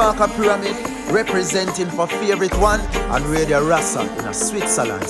Kabaka Pyramid representing for favorite one and Radio Rasa in a Switzerland.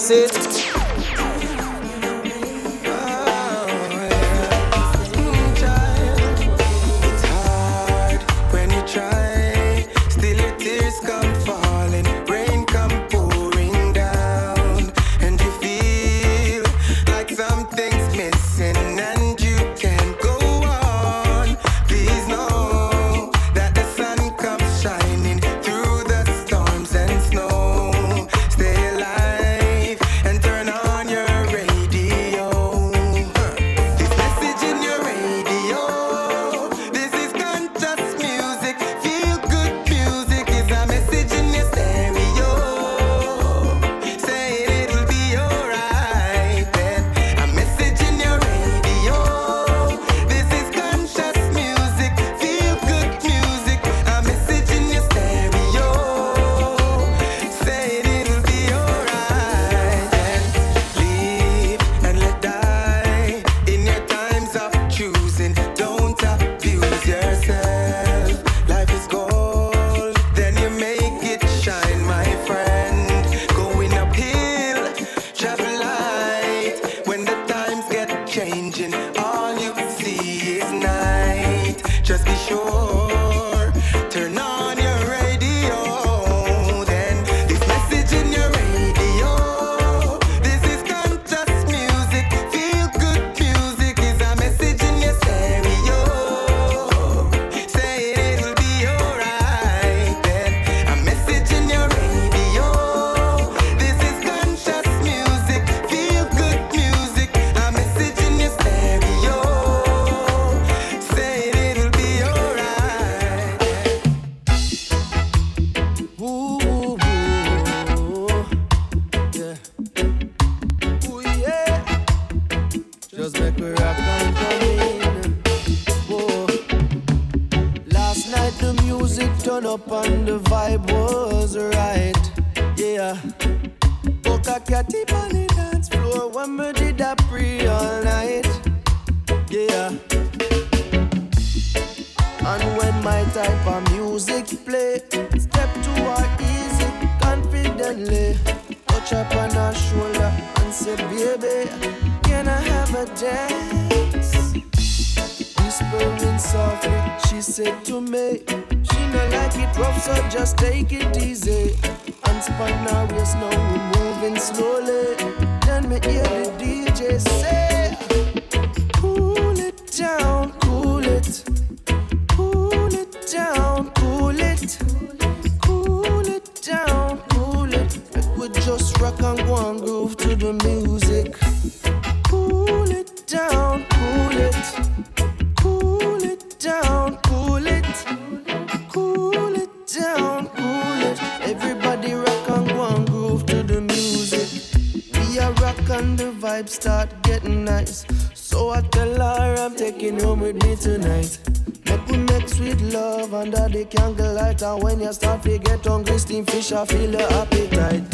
start getting nice. So I tell her I'm taking home with me tonight. Make we make sweet love under the candlelight. And when you start to get hungry, steam fish, I feel your appetite.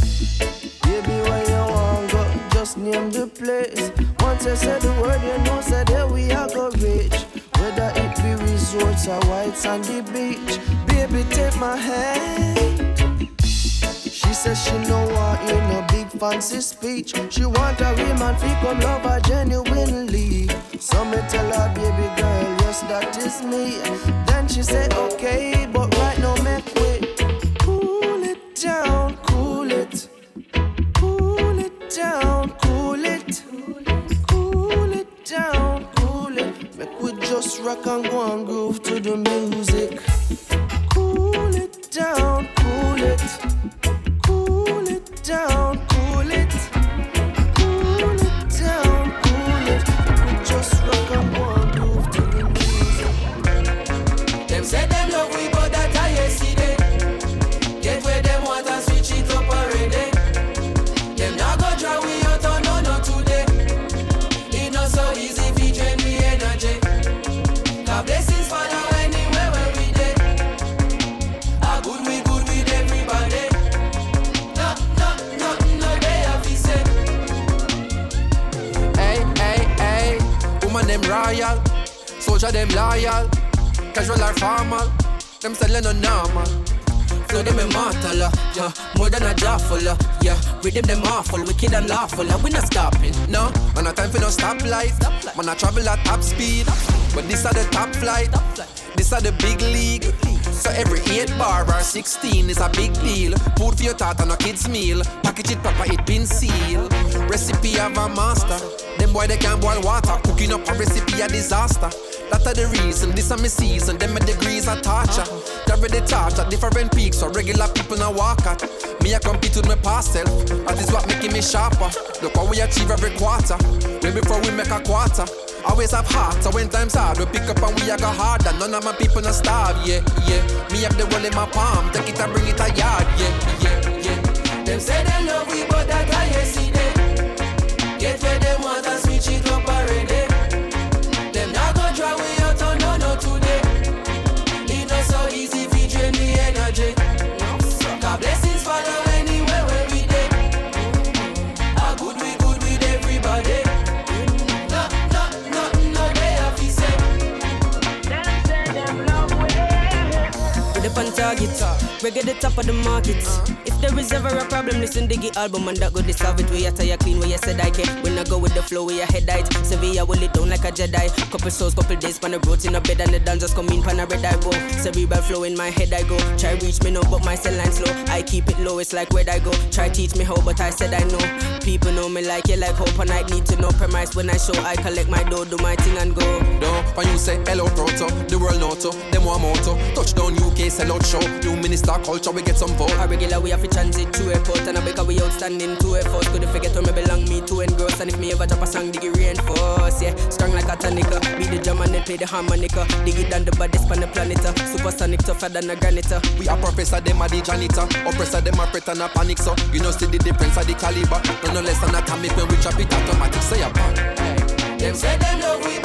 Baby, where you want go? Just name the place. Once you say the word, you know, said, hey, we are go rich. Whether it be resorts or whites on the beach. Baby, take my hand says she no want hear no big fancy speech. She want a real man fi come love her genuinely. So me tell her, baby girl, yes that is me. Then she say okay, but right now make way. Cool it down, cool it, cool it down, cool it, cool it down, cool it. Make we just rock and go and groove to the music. Cool it down, cool it. royal. Soldier them loyal. Casual or formal. Them selling on normal. Flow them immortal, uh, yeah. More than a jawful, uh, yeah. Rhythm them awful, wicked and lawful, uh, we not stopping, no. Man, a time for no stoplight. Man, I travel at top speed. But this are the top flight. This are the big league. So every 8 bar or 16 is a big deal. Food for your tata, no a kid's meal. Package it proper, it been sealed. Recipe of a master. Boy they can't boil water. Cooking up a recipe a disaster. That are the reason, this are my season, them my degrees are torture. Carry the torch at different peaks, so regular people now walk at. Me I compete with my past self, that is what making me sharper. Look how we achieve every quarter, way before we make a quarter. Always have heart, so when times hard, we pick up and we a go harder. None of my people not starve, yeah, yeah. Me have the one in my palm, take it and bring it a yard, yeah, yeah, yeah. Them say they love we, but that I see them. Get where them want Reggae the top of the market. If there is ever a problem, listen to the album and that go solve it. We are tired clean where you said I can. When I go with the flow, where your head height. Sevilla will it down like a Jedi. Couple souls, couple days, pan the roads in a bed and the dancers come in, pan a red I go. Cerebral flow in my head I go. Try reach me no, but my cell line slow. I keep it low, it's like where I go. Try teach me how, but I said I know. People know me like you like hope and I need to know premise when I show. I collect my dough, do my thing and go. No, when you say hello proto, the world noto, them one moto. Touchdown UK, sell out show. New minister culture, we get some vote. A regular we have to transit to airport and I because we outstanding to effort. Could forget where me belong, me to engross. And if me ever drop a song, dig it reinforce. Yeah, strong like a tonica. Be the drum and then play the harmonica. Dig it down the baddest on the planet. Uh. Supersonic tougher than a granite. Uh. We are professor, them are the janitor. Oppressor, them are fret and a panic. So you know see the difference of the caliber. No no less than atomic when we chop it automatic. Say a bang. Them say them love we,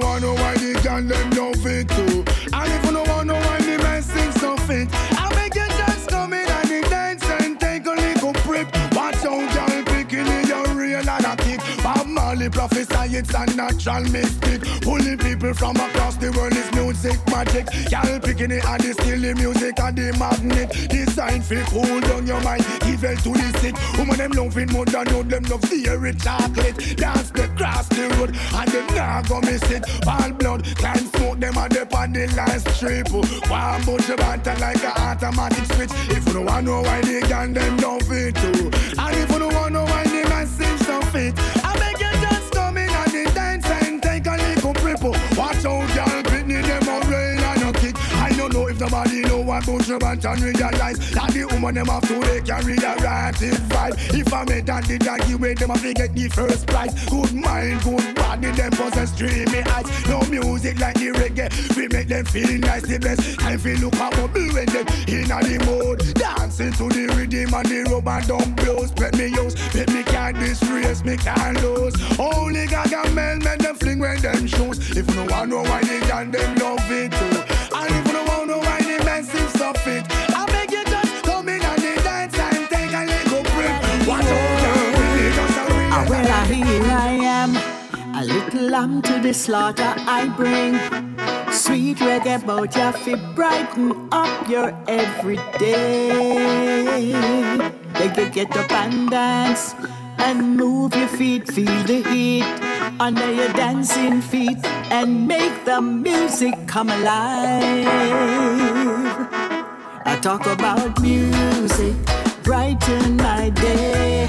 To why the girl them don't fit too. It's a natural mystic. Pulling people from across the world is music magic. Girl, picking it and the still the music and the magnet. Design for cool on your mind, evil to the sick. Woman them loving more than you, them love fairy chocolate. Dance the cross the road and them nah go miss it. Ball blood, climb smoke them and they on the last strip. One bunch of banter like a automatic switch. If you don't want know why they can them don't fit too. And if you don't want know why they man seem so fit, bunch of banter and realize that the woman them have to they carry a ratted vibe. If I made that the doggy way, them have to get the first prize. Good mind, good body, them possess dreamy eyes. No music like the reggae, we make them feel nice. The best time we look at bubble when them in the mood. Dancing to the rhythm and the rubber dumbbells. Let me use, let me can't disgrace, me can't lose. Only can melt, make them fling when them shoes. If you don't know why they can, them love it too. And if seem so fit, I beg you just come in and the dance and take a little break. Out, girl, really just a real well, here I am, a little lamb to the slaughter I bring. Sweet reggae about ya fi brighten up your everyday. You get up and dance and move your feet, feel the heat under your dancing feet and make the music come alive. I talk about music, brighten my day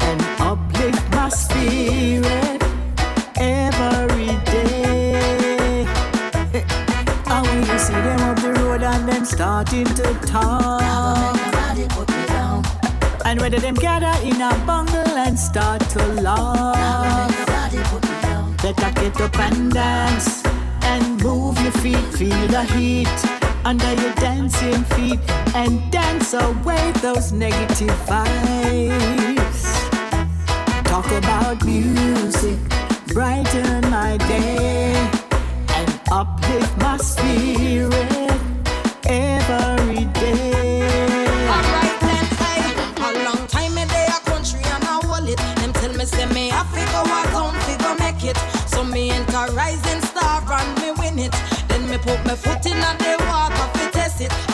and uplift my spirit every day. And when you see them up the road and them starting to talk, and whether them gather in a bungle and start to laugh, better get up and dance and move your feet, feel the heat under your dancing feet and dance away those negative vibes. Talk about music, brighten my day and uplift my spirit every day. Alright. A long time a country and it. Them tell me say me a a make it. So me enter rising star and me win it. Then me put my foot in and the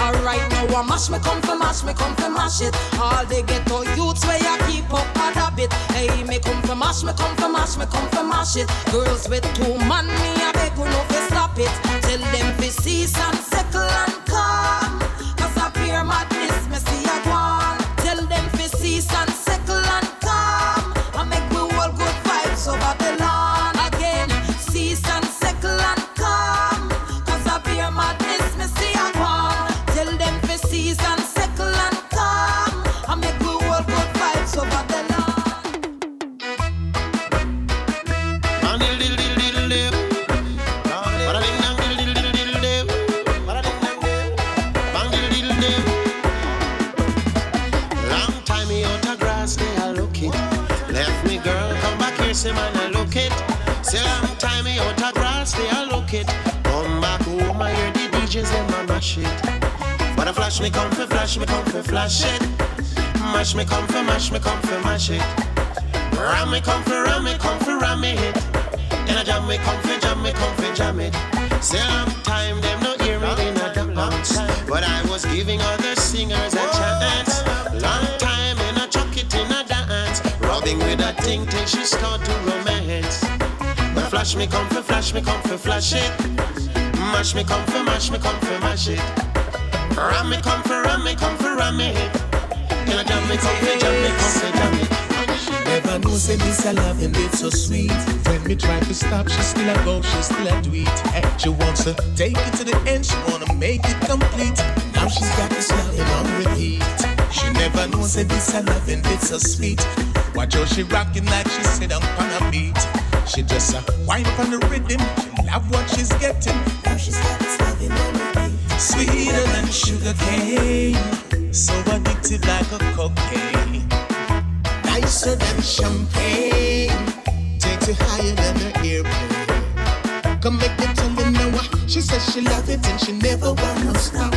Alright now I mash me come fi mash me come fi mash it. All the ghetto youths where ya keep up a habit. Hey me come fi mash me come fi mash me come fi mash it. Girls with two man me a beg you no fi stop it. Tell them fi cease and settle and calm. Say man, I look it. Say long time me out of grass, they a look it. Come back home, I hear the DJs them a mash it. But I flash me come for flash me come for flash it. Mash me come for mash me come for mash it. Ram me come for ram me come for ram me hit. In a jam me come for jam me come for jam it. Say long time them no hear me in a dance, but I was giving other singers a chance. Long time rubbing with a thing till she start to romance. But flash me come for flash me come for flash it. Mash me come for mash me come for mash it. Ram me come for ram me come for ram me. In a jam me come for jam me come for jam it. Never know say this a love and it's so sweet. When me try to stop, she still a go, she still a do it. She wants to take it to the end, she wanna make it complete. Now she's got this loving on repeat. She never knows that this a love and it's so sweet. Watch how she rocking like she sit on a beat. She just a wind up on the rhythm. She love what she's getting. Now she's loving on repeat. Sweeter than sugar cane, so addictive like a cocaine nicer than champagne. Takes you higher than an airplane. Come make me tell you now. uh, She says she love it and she never wanna stop.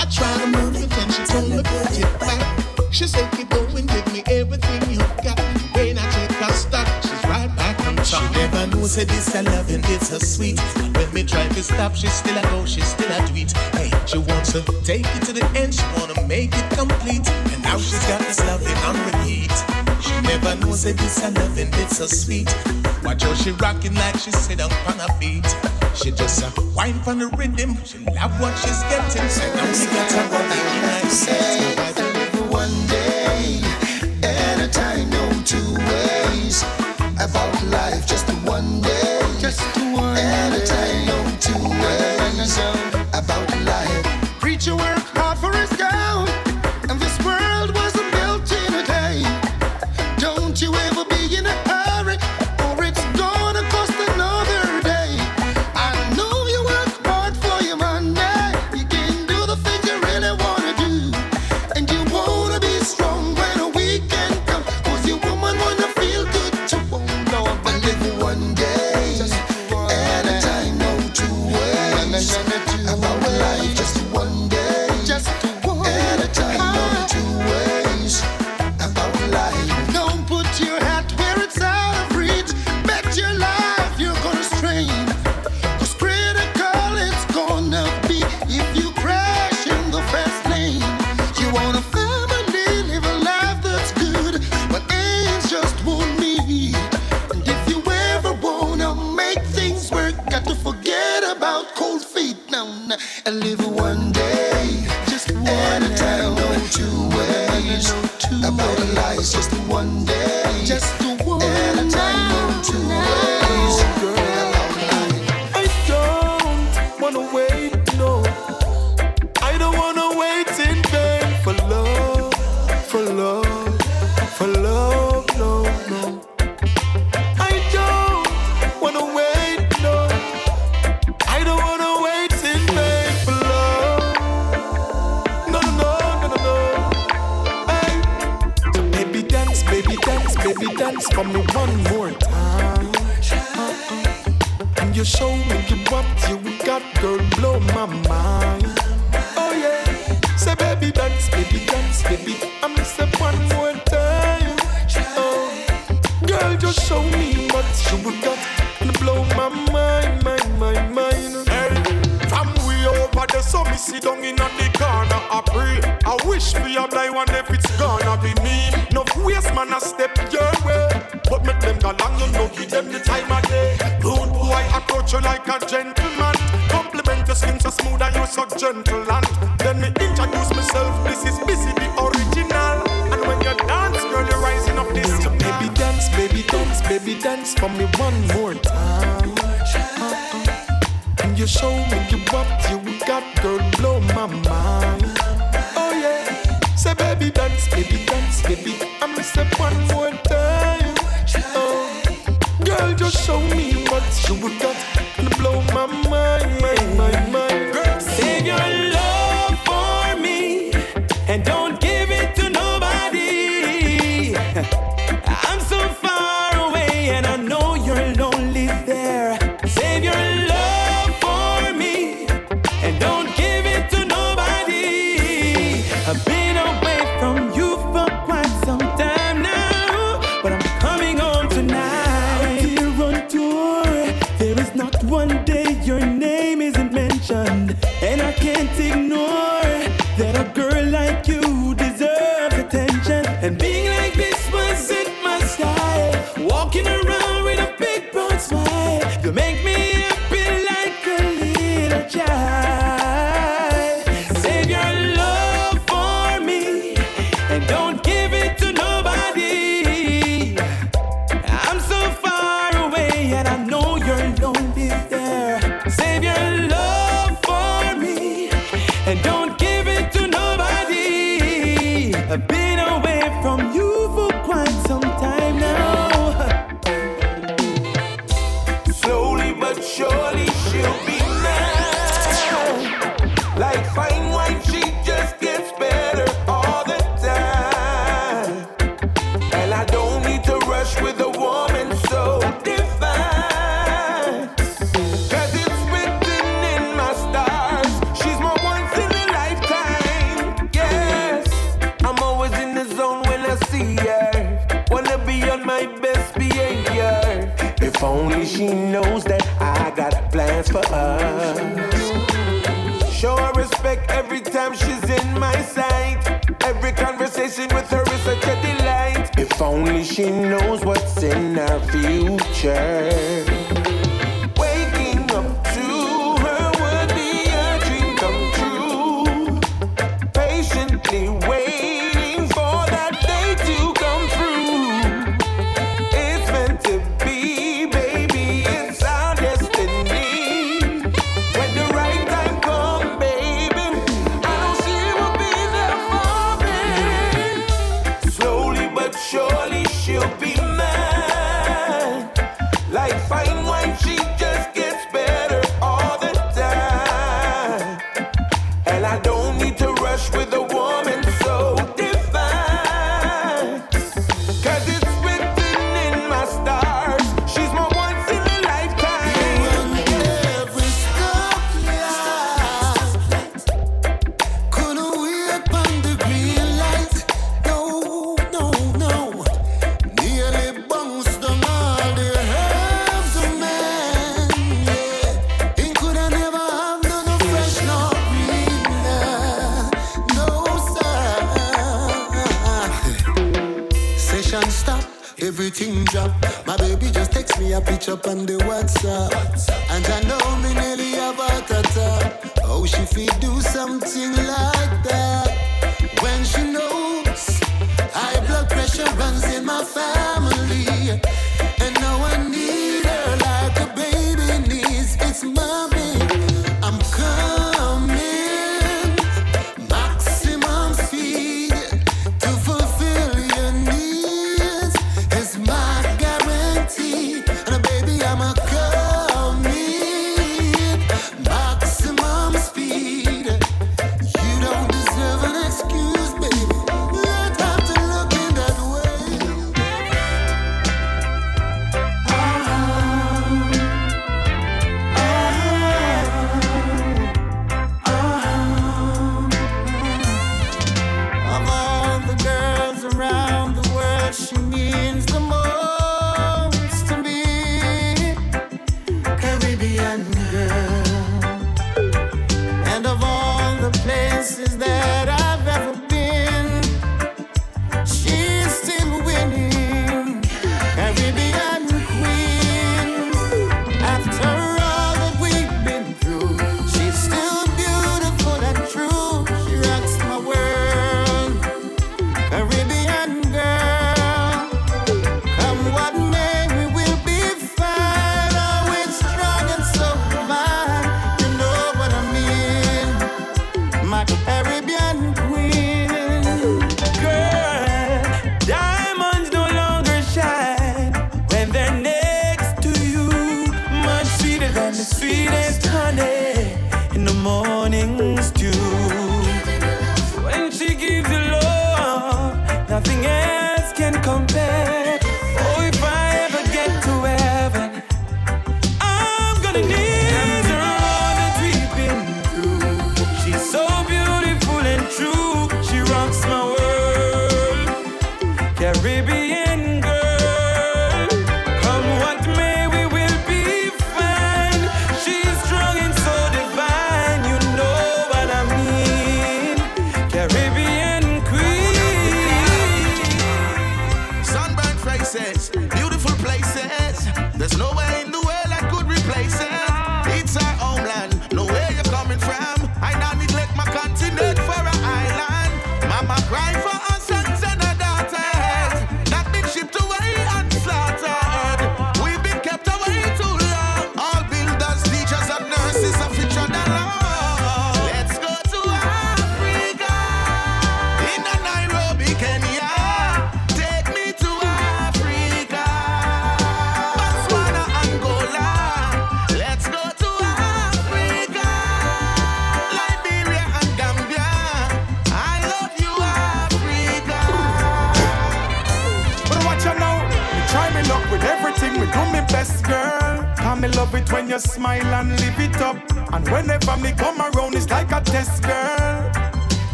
I try to move it and she told me put it back. She said keep going, give me everything you got. When I take a stop, she's right back on top. She never knows that this love and it's so sweet. When me try to stop, she still a go, she still a it. Hey, she wants to take it to the end, she wanna make it complete. And now she's got this loving on repeat. She never knows that this a loving it's so sweet. Watch how she rocking like she sit on her feet. She just a wine from the rhythm. She love what she's getting. So now she got her body in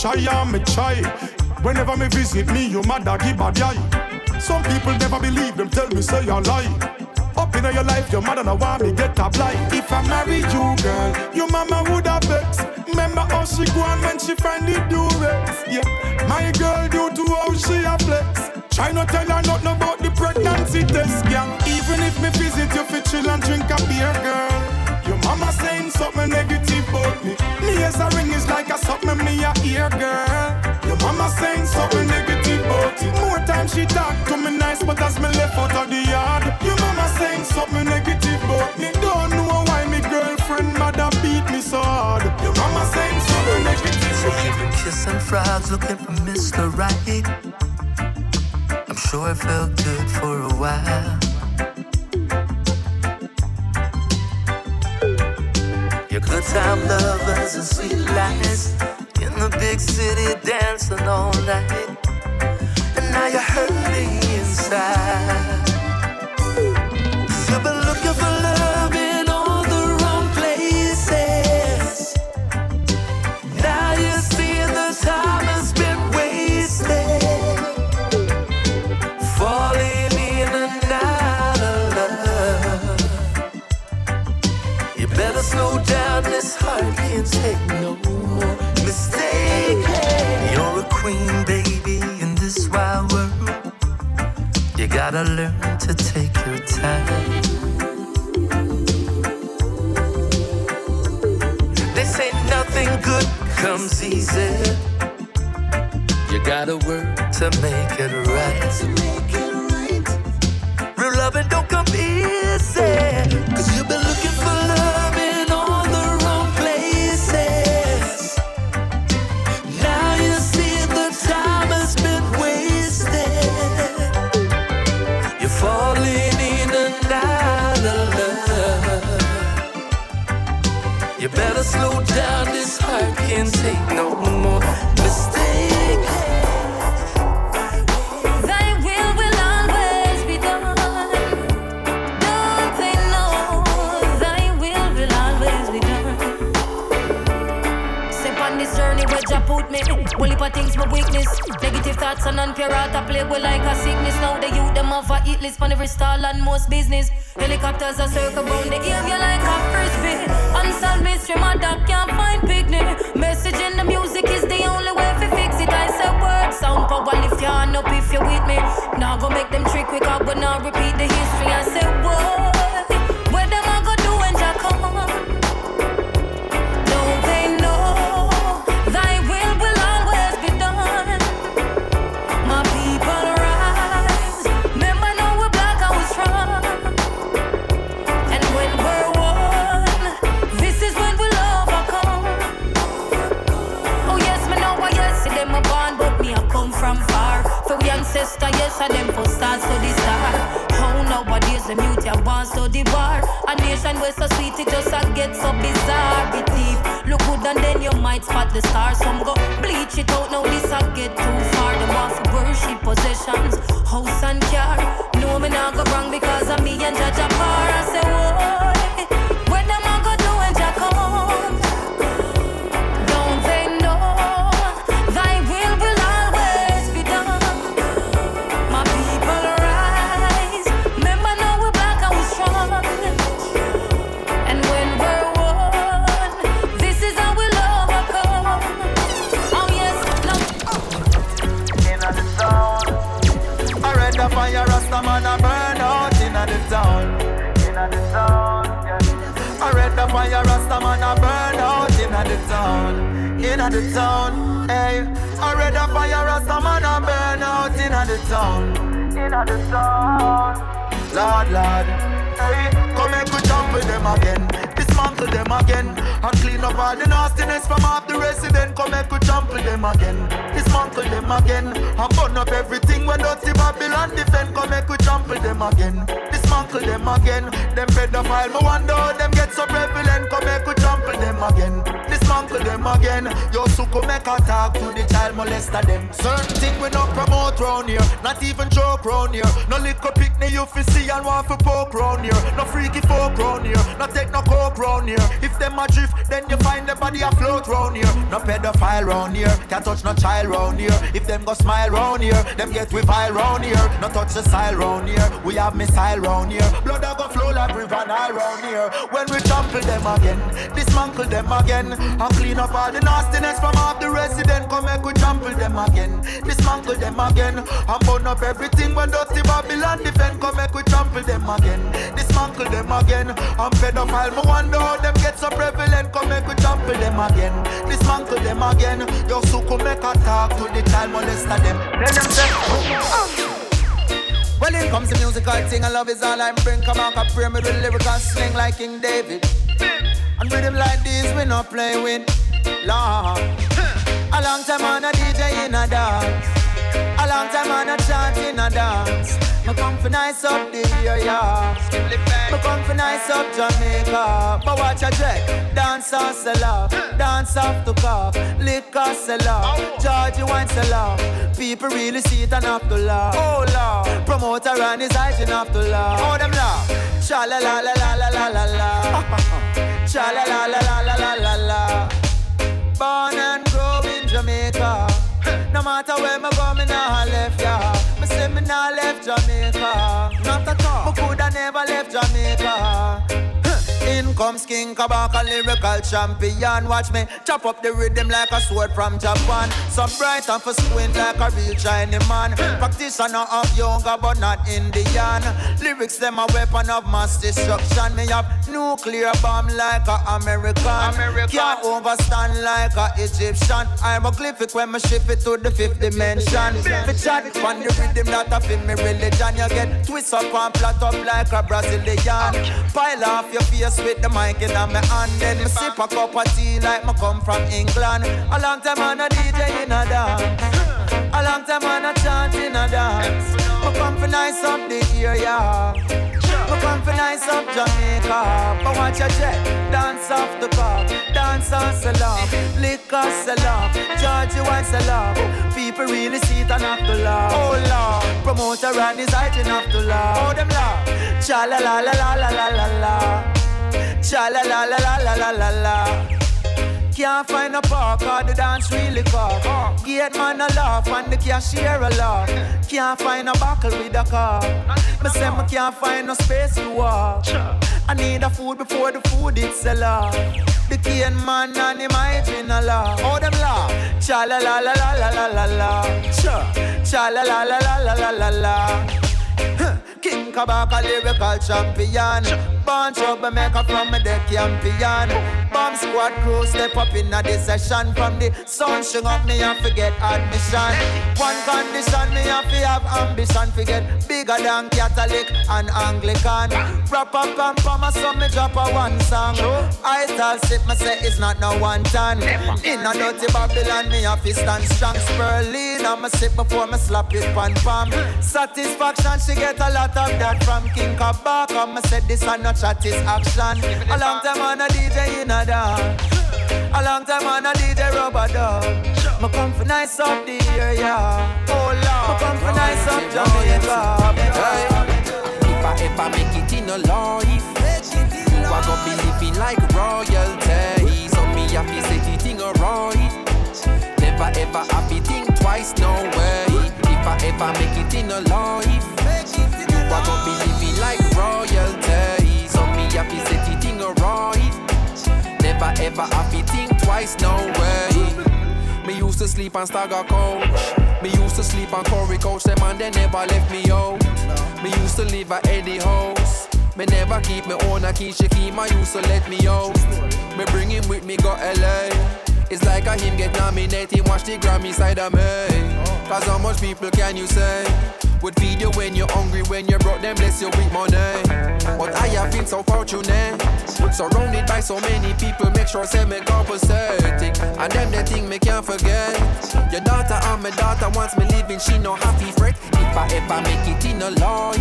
try and me try. Whenever me visit me, your mother give a eye. Some people never believe them, tell me say I lie. Up in your life, your mother no want me get a blind. If I marry you, girl, your mama would have vex. Remember how she go on when she find the durex. Yeah, my girl do to how she a flex. Try not tell her nothing about the pregnancy test, girl. Even if me visit you for chill and drink a beer, girl. Your mama saying something negative about me. As a ring is like a something me a ear girl. Your mama saying something negative about it. More time she talk to me nice, but as me left out of the yard. Your mama saying something negative about me. Don't know why me girlfriend mother beat me so hard. Your mama saying something negative. So kissing frogs, looking for Mr. Right. I'm sure it felt good for a while. Time lovers and sweet lies in the big city dancing all night. And now you're hurting better slow down, this heart can't take no more mistakes. Thy will will always be done. Don't they know thy will will always be done? Step on this journey where Jah put me. Well, if things my weakness. Negative thoughts and I play with like a sickness. Now the youth them have a eat list on every stall and most business. Helicopters are circle round the area like a frisbee. Unsolved mystery, my dog can't find picnic. Message in the music is the only way to fix it. I said word, sound power, lift your hand up if you're with me. Now go make them trick quick up, but now repeat the history. I said what? Ancestor, yes, I them for stars to the star. How nowadays the mute ya want to the bar. A nation where so sweet it just a get so bizarre. It deep, look good and then you might spot the stars. Some go bleach it out now this a get too far. Them want to worship possessions, house and car. No me not go wrong because of me and Judge Par. I say whoa, Inna the town, hey. I read the fire, Rasta man a burn out inna the town. Inna the town, Lord, Lord. Hey, come make we jump dismantle them again, dismantle them again, and clean up all the nastiness from off the resident. Come make we trample them again, dismantle them again, and burn up everything when dirty Babylon defend. Come make we trample them again, dismantle them again. Them pedophile, me wonder them get so prevalent. Come make we trample them again, dismantle them again. Yo, suko make a talk to the child molester them. Certain thing we not promote round here, not even joke round here. No liquor picnic you fi see and want for poke round here. No freaky folk round here, no take no coke round here. If them a drift, then you find the body afloat round here. No pedophile round here, can't touch no child round here. If them go smile round here, them get we vile round here. No touch the style round here, we have missile round here. Blood a go flow like river Nile round here. When we trample them again, dismantle them again, and clean up all the nastiness from off the resident. Come make we trample them again, dismantle them again, and burn up everything when dirty Babylon defend. Come make we trample them again, dismantle them again. I'm pedophile, me wonder how them get so prevalent. Come make we trample them again, dismantle them again. Yo, suku make a talk to the child molester them. Tell them say. Oh. Well, in comes the musical thing, and love is all I bring. Come on, come pray me with lyrical sling like King David. And rhythm like this, we not play with. Lord. A long time on a DJ in a dance. A long time on a chant in a dance. Me come for nice up the area. Me come for nice up Jamaica. But watch a jack. Dance off sell off. Dance off to cough. Liquor sell off. Georgie wine sell off. People really see it and have to laugh. Oh Lord. Promoter and his hygiene have to laugh. Oh them laugh. Cha la la la la la la la. Cha la la la la la la la. Born and grow in Jamaica. No matter where me go, me nah left ya. Me say me nah left Jamaica. Not at all. Me coulda never left Jamaica. Comes King Kabaka, lyrical champion. Watch me chop up the rhythm like a sword from Japan. So bright and for squint like a real Chinese man. Practitioner of yoga, but not Indian. Lyrics them a weapon of mass destruction. Me have nuclear bomb like a American. American. Can't overstand like a Egyptian. I'm a glyphic when me ship it to the fifth dimension. Fi chat on the rhythm that a fit me religion. You get twist up and flat up like a Brazilian. Pile off your face with the the mic in my hand, then me sip a cup of tea like me come from England. A long time I'm a DJ in a dance. A long time I'm a chant in a dance. Me come for nice up the area. me come for nice up Jamaica. But watch your jet, dance off the bar, dance on salon, liquor salon, Georgie wine salon. People really see it and have to laugh. Oh Lord, promoter and his hygiene enough to laugh. Oh them laugh, cha la la la la la la la. Cha la la la la la la la la. Can't find a park or the dance really cock. Gate man a laugh and the cashier a laugh. Can't find a buckle with a car. Me say me can't find no space to walk. I need a food before the food it sell off. The cane man and him hygiene a laugh. Oh them laugh. Cha la la la la la la la la. Cha cha la la la la la la la la. King Kabaka lyrical champion. Born troublemaker from a deck champion Bomb squad crew step up in a session From the sun string up me and forget admission. One condition me have to have ambition Forget bigger than Catholic and Anglican. Rap up and pama so me drop a one song. I tell sip me say it's not no one ton In a dirty Babylon me have to stand strong. Spurling and me sip before me slap it pan palm Satisfaction she get a lot of that from King Kabaka Me said this and no chat is action A long time on a DJ in a dance A long time on a DJ rubber dub Me come for nice up the area Oh Lord Me come for nice up Jamaica If I ever make it in a life, you are gonna be living like royalty. So me happy set it in a right. Never ever happy think twice, no way. If I ever make it in a life, are gonna be like royalty. So me happy set it in a right. Never ever happy think twice, no way. Me used to sleep on Stagger Coach. Me used to sleep on Corey Coach. Them and they never left me out. Me used to live at Eddie House. Me never keep me own a key. She keep my used to let me out. Me bring him with me go LA. It's like a him get nominated. Watch the Grammy side of me. Cause how much people can you say? Would feed you when you're hungry, when you're broke, then bless you with money. But I have been so fortunate, surrounded by so many people, make sure say me compensating. And them the thing me can't forget. Your daughter and my daughter wants me living, she no happy fret. If I ever make it in a life,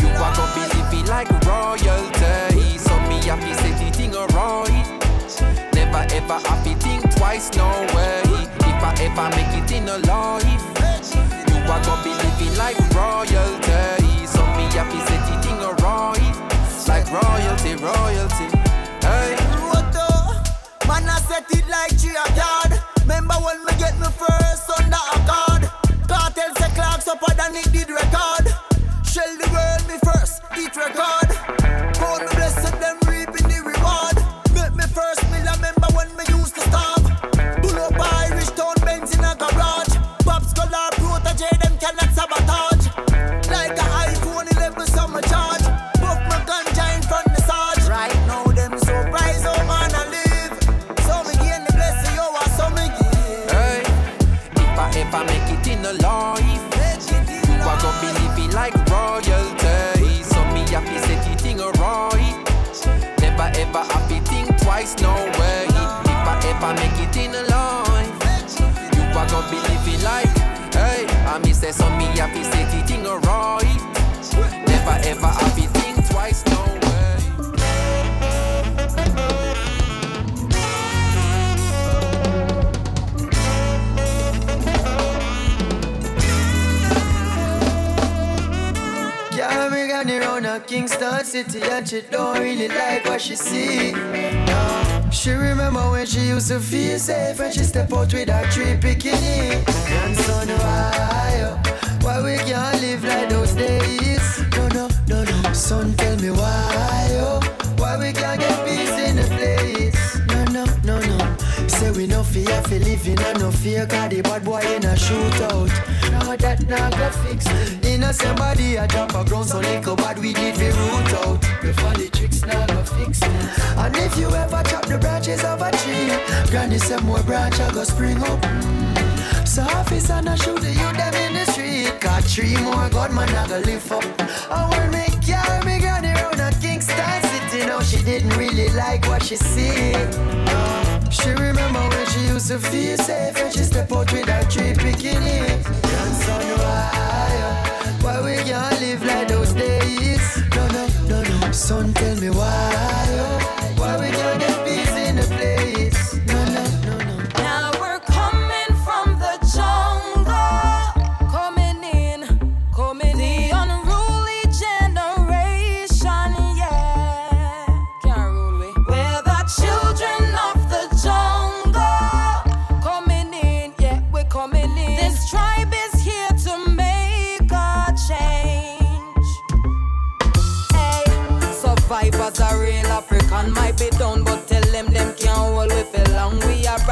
you are gonna be living like royalty. So me happy say the thing alright. Never ever happy think twice, no way. If I ever make it in a life, you are be living like royalty. So me happy say the thing alright. Like royalty, royalty. Hey. Man, I set it like tree of yard. Remember when me get me first under a card? Cartel say clocks up than it did record. Shell the world me first, eat record. Call me blessed, think no way. If I ever make it in a life, you are gonna be living like, hey, I me say so me happy say the thing alright. Never ever happy think a Kingston City and she don't really like what she see. No. She remember when she used to feel safe when she step out with her three bikini. Grandson, why, oh, why we can't live like those days? No, no, no, no. Son, tell me why, oh, why we can't get peace fear for living and no fear Cause the bad boy in a shootout. No, that not go fix. Innocent body a drop a ground So little bad we need we root out. The tricks not go fix. And if you ever chop the branches of a tree Granny say more branch a go spring up. So officer not shoot the youth them in the street. Got three more gunman a go lift up. I want me carry me granny round a Kingston City. Now she didn't really like what she see. No. She remember when she used to feel safe and she step out with her three bikini Grandson, why? Why we can't live like those days? No, no, no, no Son, tell me why? Why we can't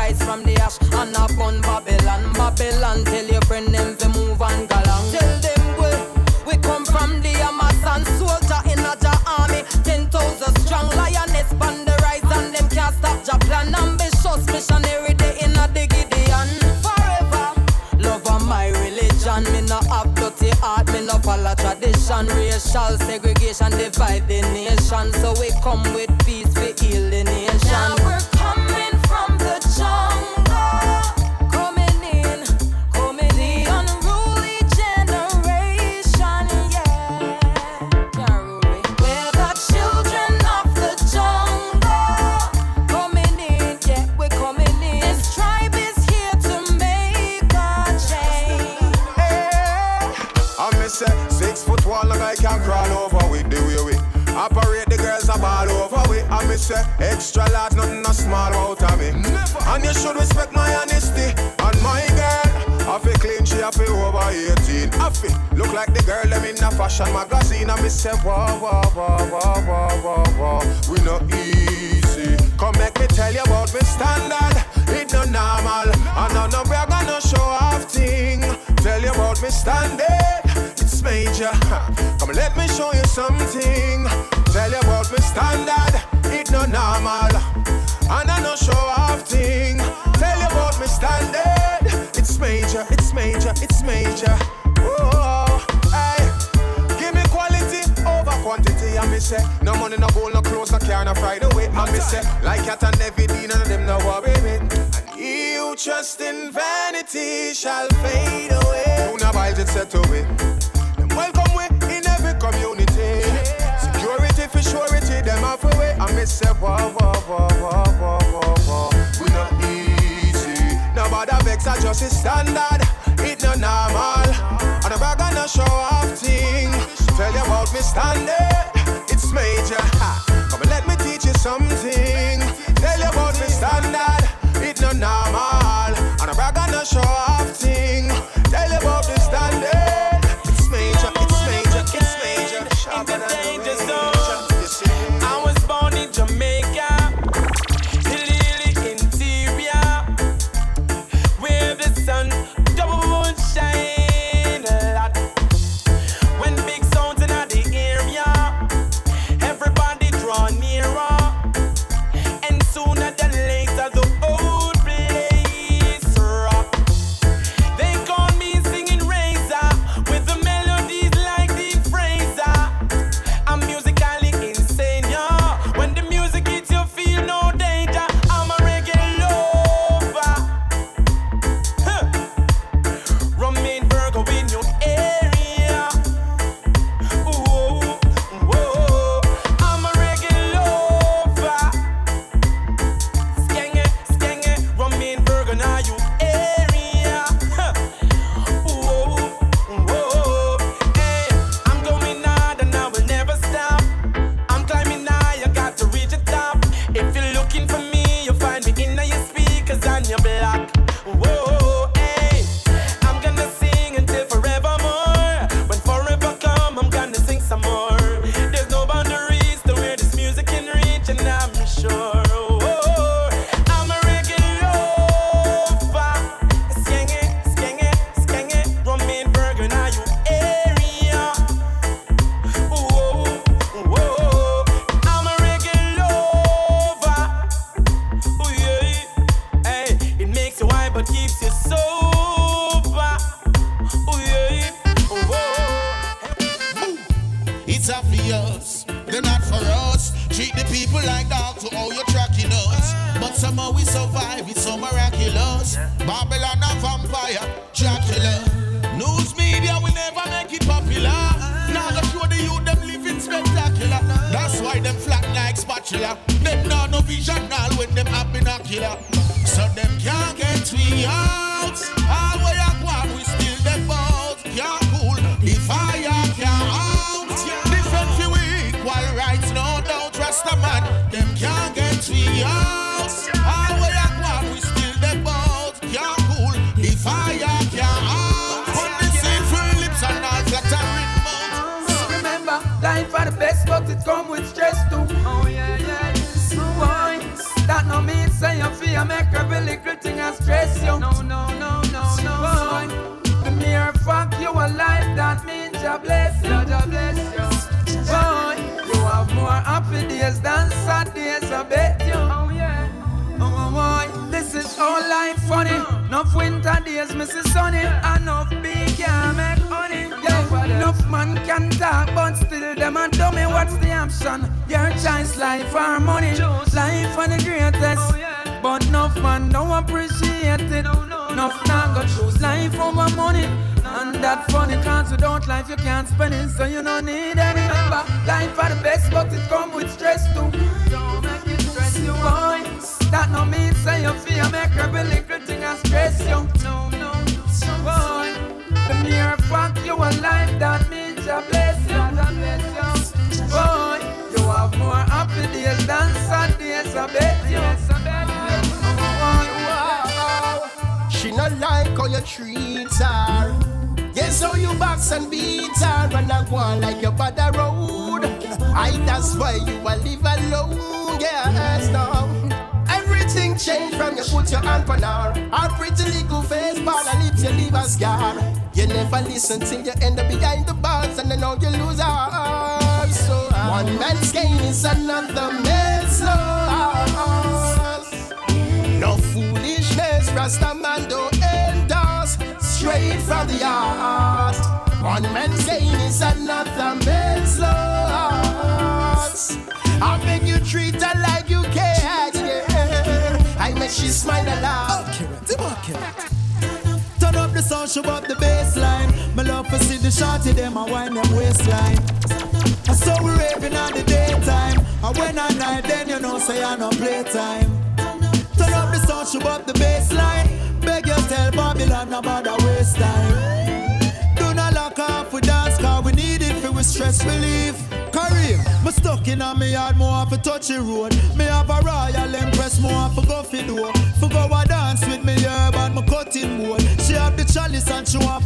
rise from the ash and up on Babylon. Babylon, tell your friend them to move and go along. Tell them we we come from the Amazon soldier in a Jah army. Ten thousand strong lioness on the rise and them can't stop Jah plan. Ambitious missionary day in a the Gideon. Forever, love of my religion. Me no have dirty heart, me no follow tradition. Racial segregation divide the nation. So we come with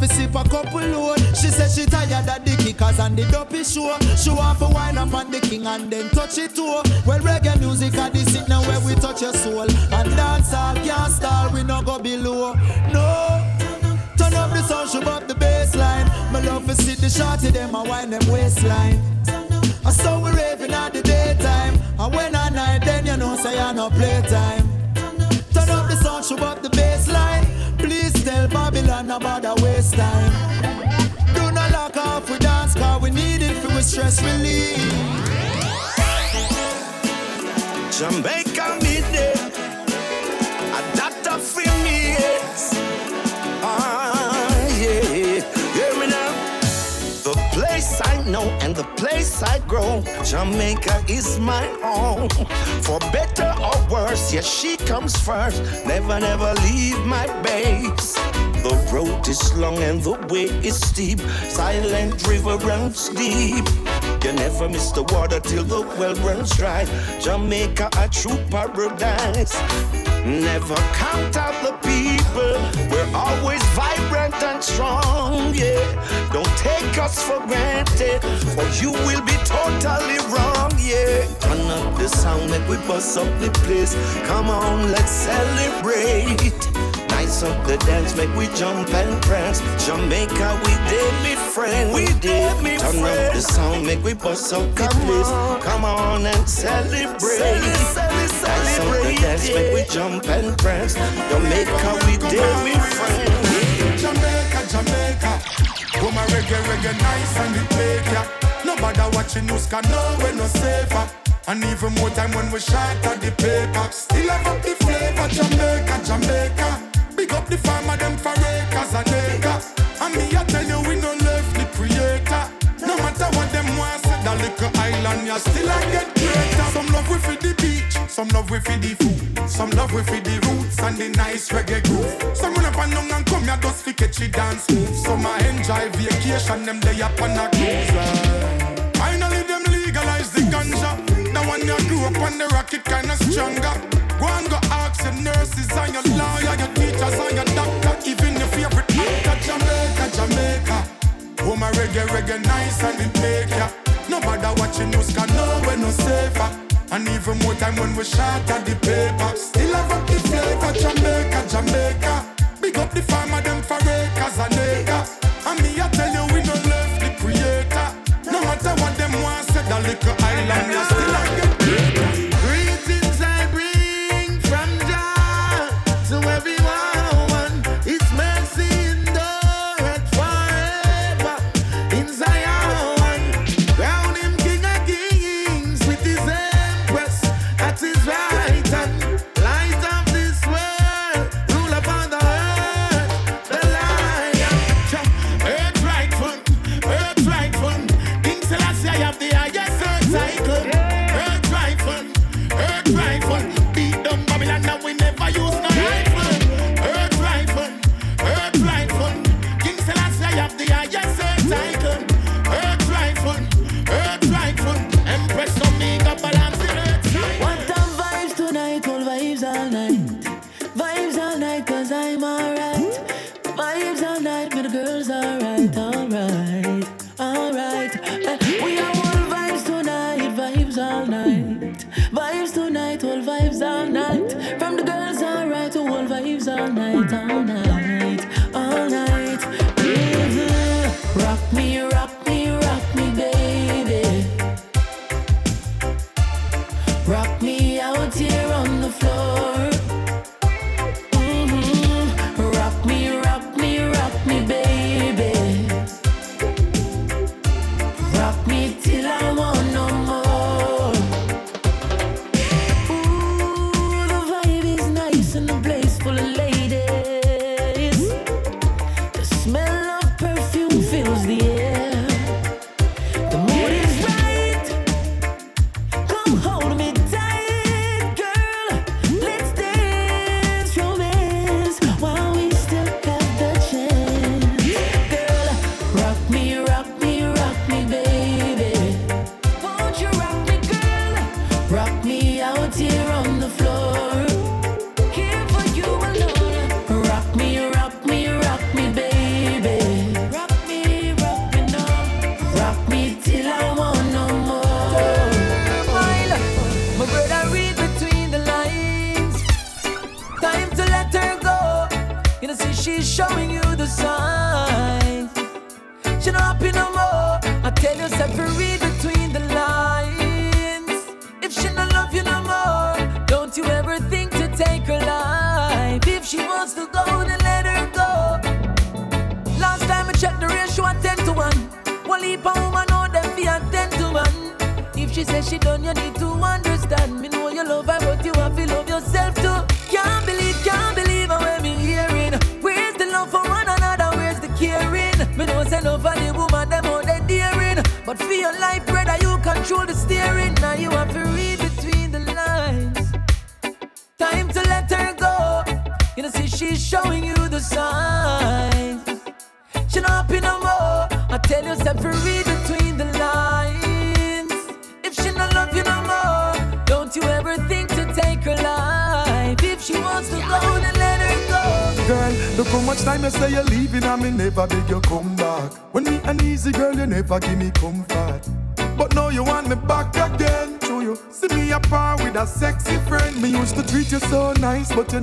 sip a couple load. She said she tired of the kickers and the dopey show. She want to wind up on the king and then touch it too. Well, reggae music and this it now where we touch your soul. And dance all can't stall, we no go below. No. Turn up the sound, show up the baseline. My love for see the shorty, them I wind them waistline. I saw we raving at the daytime. And when I night, then you know say I no playtime. Turn up the sound, show up the baseline. Babylon about the waste time. Do not lock off with dance, cause we need it for stress relief. Jamaica me there, a doctor for me, yes. Ah, yeah, hear me now. The place I know and the place I grow, Jamaica is my home. For better or worse, yes, she comes first. Never, never leave my base. The road is long and the way is steep. Silent river runs deep. You never miss the water till the well runs dry. Jamaica, a true paradise. Never count out the people. We're always vibrant and strong, yeah. Don't take us for granted, or you will be totally wrong, yeah. Turn up the sound, make we bust up the place. Come on, let's celebrate. Nice up the dance, make we jump and prance. Jamaica, we did me friend, we did me Turn up the sound, make we bust up the place. Come on and celebrate. Nice up the dance, make we jump and prance. Jamaica, we did me friend. Jamaica, Jamaica. Woman reggae, reggae nice and it make ya. Nobody watching news can know we're no safer. And even more time when we shot at the paper. Still have up the flavor, Jamaica, Jamaica. Big up the farmer, them for acres and acres. And me, I tell you, we no left the creator. No matter what them want, say that little island, you still I get greater. Some love we for the beach, some love we for the food, some love we for the roots and the nice reggae groove. Some run up and down and come here just fi catch it dance move. Some I enjoy vacation, them day up on a cruise. Finally them legalize the ganja. Now when you grew up on the rocket, kinda stronger. Go and go ask your nurses and your lawyer, your teachers and your doctor, even your favorite actor, Jamaica, Jamaica. Oh my reggae, reggae nice and it make ya. Nobody watching news can know we're no safer. And even more time when we shot at the paper. Still have up the flavor, Jamaica, Jamaica. Big up the farmer, them for acres and acres. And me, I tell you, we no left the creator. No matter what them want, say that little island, you still a all night, all night,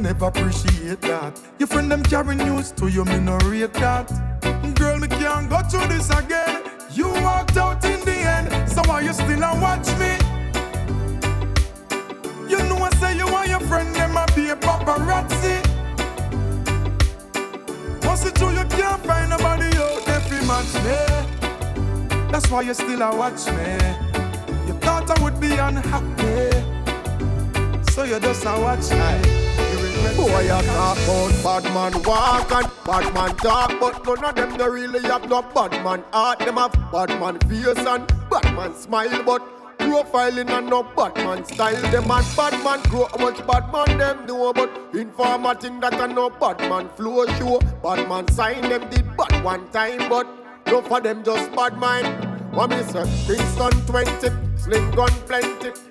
never appreciate and bad man talk, but none of them they really have no bad man heart. Them have bad man face and bad man smile, but profiling and no bad man style. Them and bad man grow how much bad man them do, but informer that I no bad man flow show. Bad man sign them did bad one time, but no for them just bad mind. What me say? Kingston 20, sling gun plenty.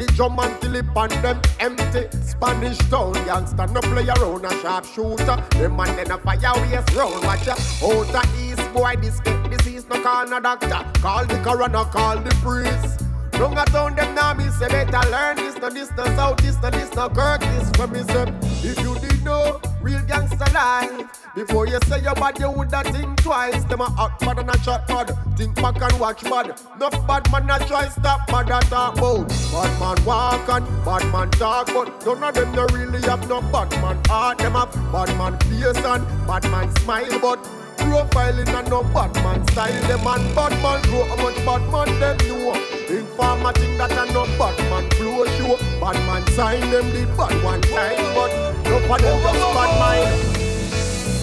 The drum until it them empty. Spanish town youngster no play around a sharp shooter. Them man then a fire waste round. Watch ya. Out of east boy this get disease no call no doctor. Call the coroner, call the priest. Long a town them now me say better learn this no this no south this no this no Curtis. When me say if you did know real gangster life. Before you say your bad, you woulda think twice. Them a hot bad and a chat bad. Think back and watch bad. Enough bad man a try stop bad a talk about. Bad man walk and bad man talk, but none of them no really have no bad man heart. Them have bad man face and bad man smile, but profiling and no bad man style. Them and bad man grow how much bad man them know. Informer think that I no bad man flow show. Bad man sign them the bad one time, but no for them just bad mind.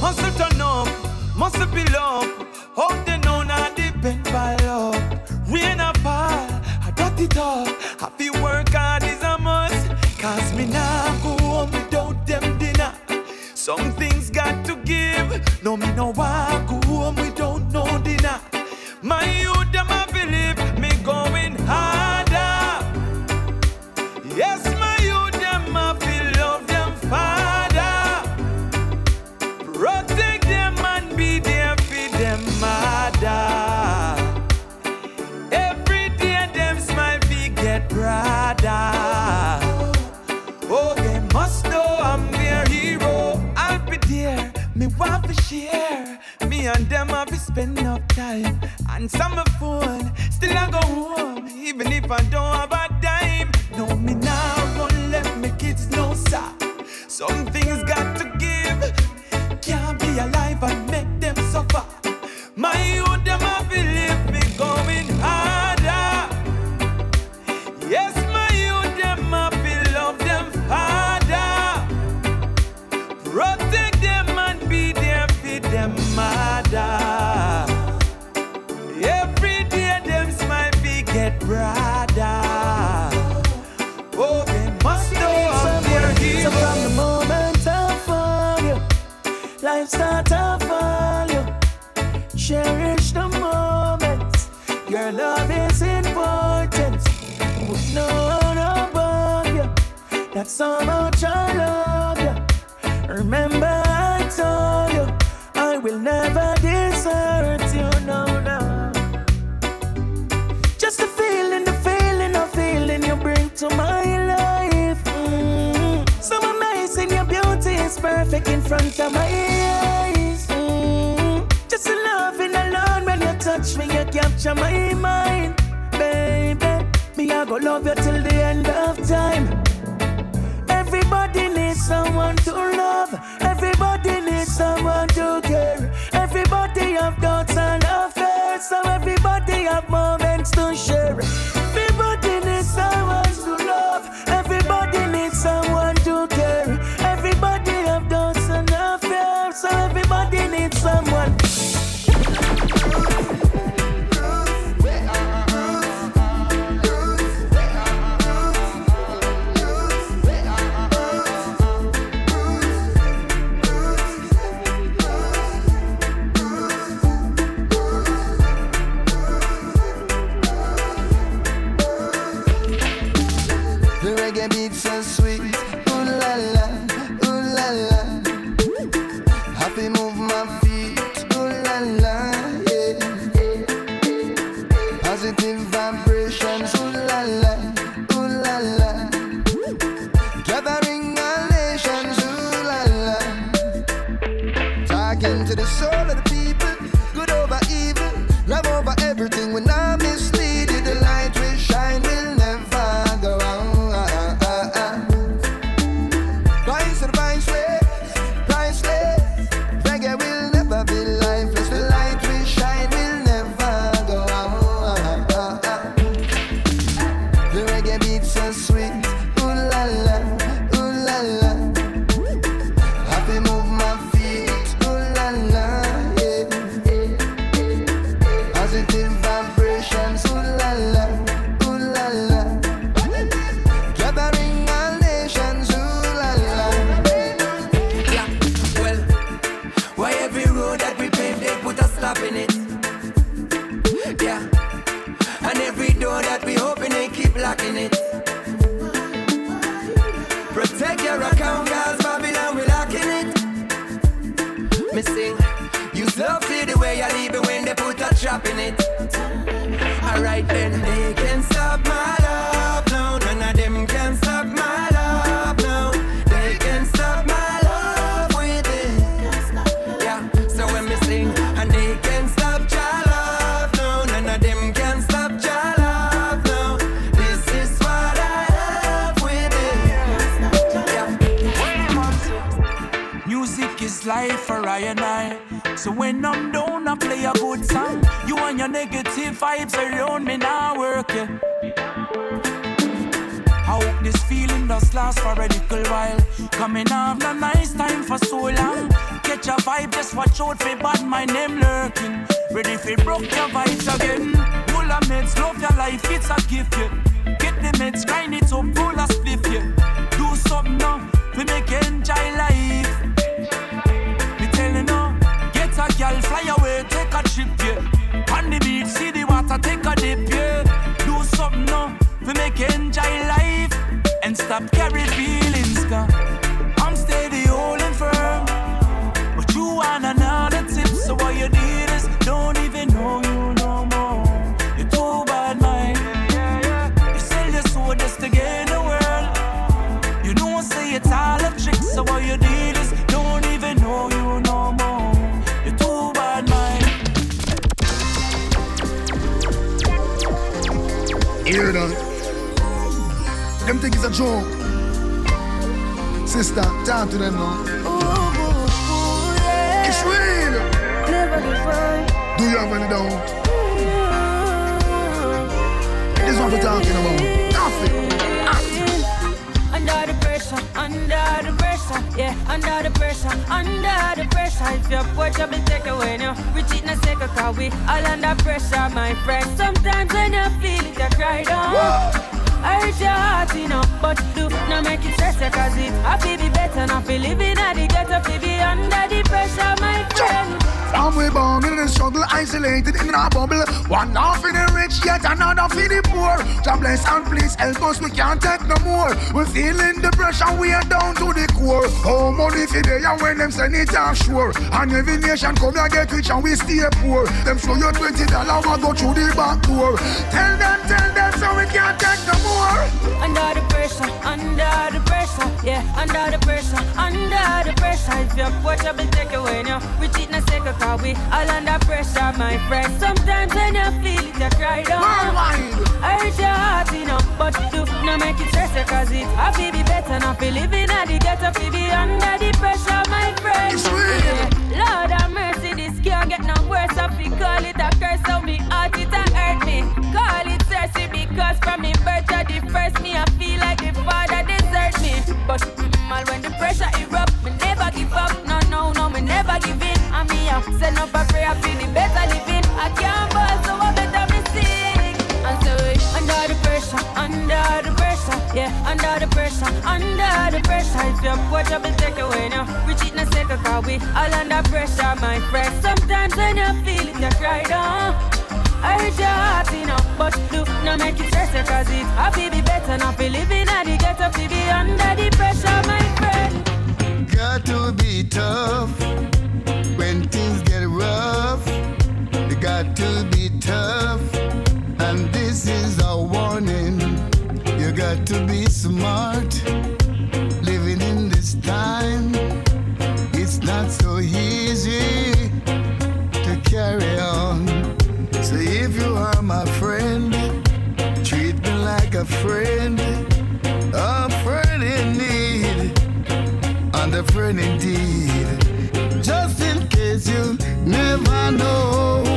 Hustle turn up, must be love. Hope they know not depend by love. Rain or fall, I got it all. Happy work No, me no want spend enough time. And some of phone, still I go home. Even if I don't have a dime. No, me now gonna let me kids know, sir. Some things got to give. Can't be alive and make them suffer. My youth, them a believe That's so much I love you. Remember I told you I will never desert you, no, no. Just the feeling, the feeling, the feeling you bring to my life. Mm-hmm. So amazing, your beauty is perfect in front of my eyes. Mm-hmm. Just a loving alone when you touch me, you capture my mind, baby. Me, I go love you till the end of time. Everybody needs someone to love. Everybody needs someone to care. Everybody have doubts and affairs. So everybody have moments to share. Everybody needs someone to love. Everybody needs someone to care. Everybody have doubts and affairs. So everybody needs someone. what we talking about. Nothing. Under the pressure, under the pressure, yeah, under the pressure, under the pressure. If your watch up and take away now, we cheat in a second, cause we all under pressure, my friend. Sometimes when you feel it, you cry down. Whoa. I hurt your heart, you know, but do not make it stress, cause it, I feel be better, not feel living at get up to be under the pressure, my friend. From we born in the struggle, isolated in our bubble. One half for the rich, yet another for the poor. God bless and please help us, we can't take no more. We're feeling the pressure, we are down to the core. Oh, money for they and when them send it offshore. And every nation come here get rich and we stay poor. Them show you twenty dollar, we go through the back door. Tell them, tell them, so we can't take no more. Under the pressure, under the pressure, yeah, under the pressure, under the pressure pressure. If you watch, I'll be taking when we cheat in second, cause we all under pressure, my friend. Sometimes when you feel it, you cry down. Worldwide. I hurt your heart, you know, but you no make it stressful, cause it I feel be better, Now be living at the ghetto, feel be under the pressure, my friend. It's real. Yeah. Lord have mercy, this can't get no worse. I feel call it a curse, so me heart it a hurt me. Call it thirsty because from me birth to the me, I feel like the father desert me. But mm, mm, all when the pressure erupts give up. No, no, no, me never give in. And me, I send up a prayer for the better living. I can't ball, so I better me sing. And so under the pressure, under the pressure, yeah, under the pressure, under the pressure. If you're poor, trouble take away now. Reach it in a second, cause we all under pressure, my friend. Sometimes when you feel it, you cry down. I hurt your heart, you know, but do not make it stress cause it happy be better not be living at the ghetto, to be under the pressure, my friend. Got to be tough when things get rough. You got to be tough, and this is a warning. You got to be smart. Living in this time, it's not so easy to carry on. So if you are my friend, treat me like a friend, friend indeed. Just in case you never know,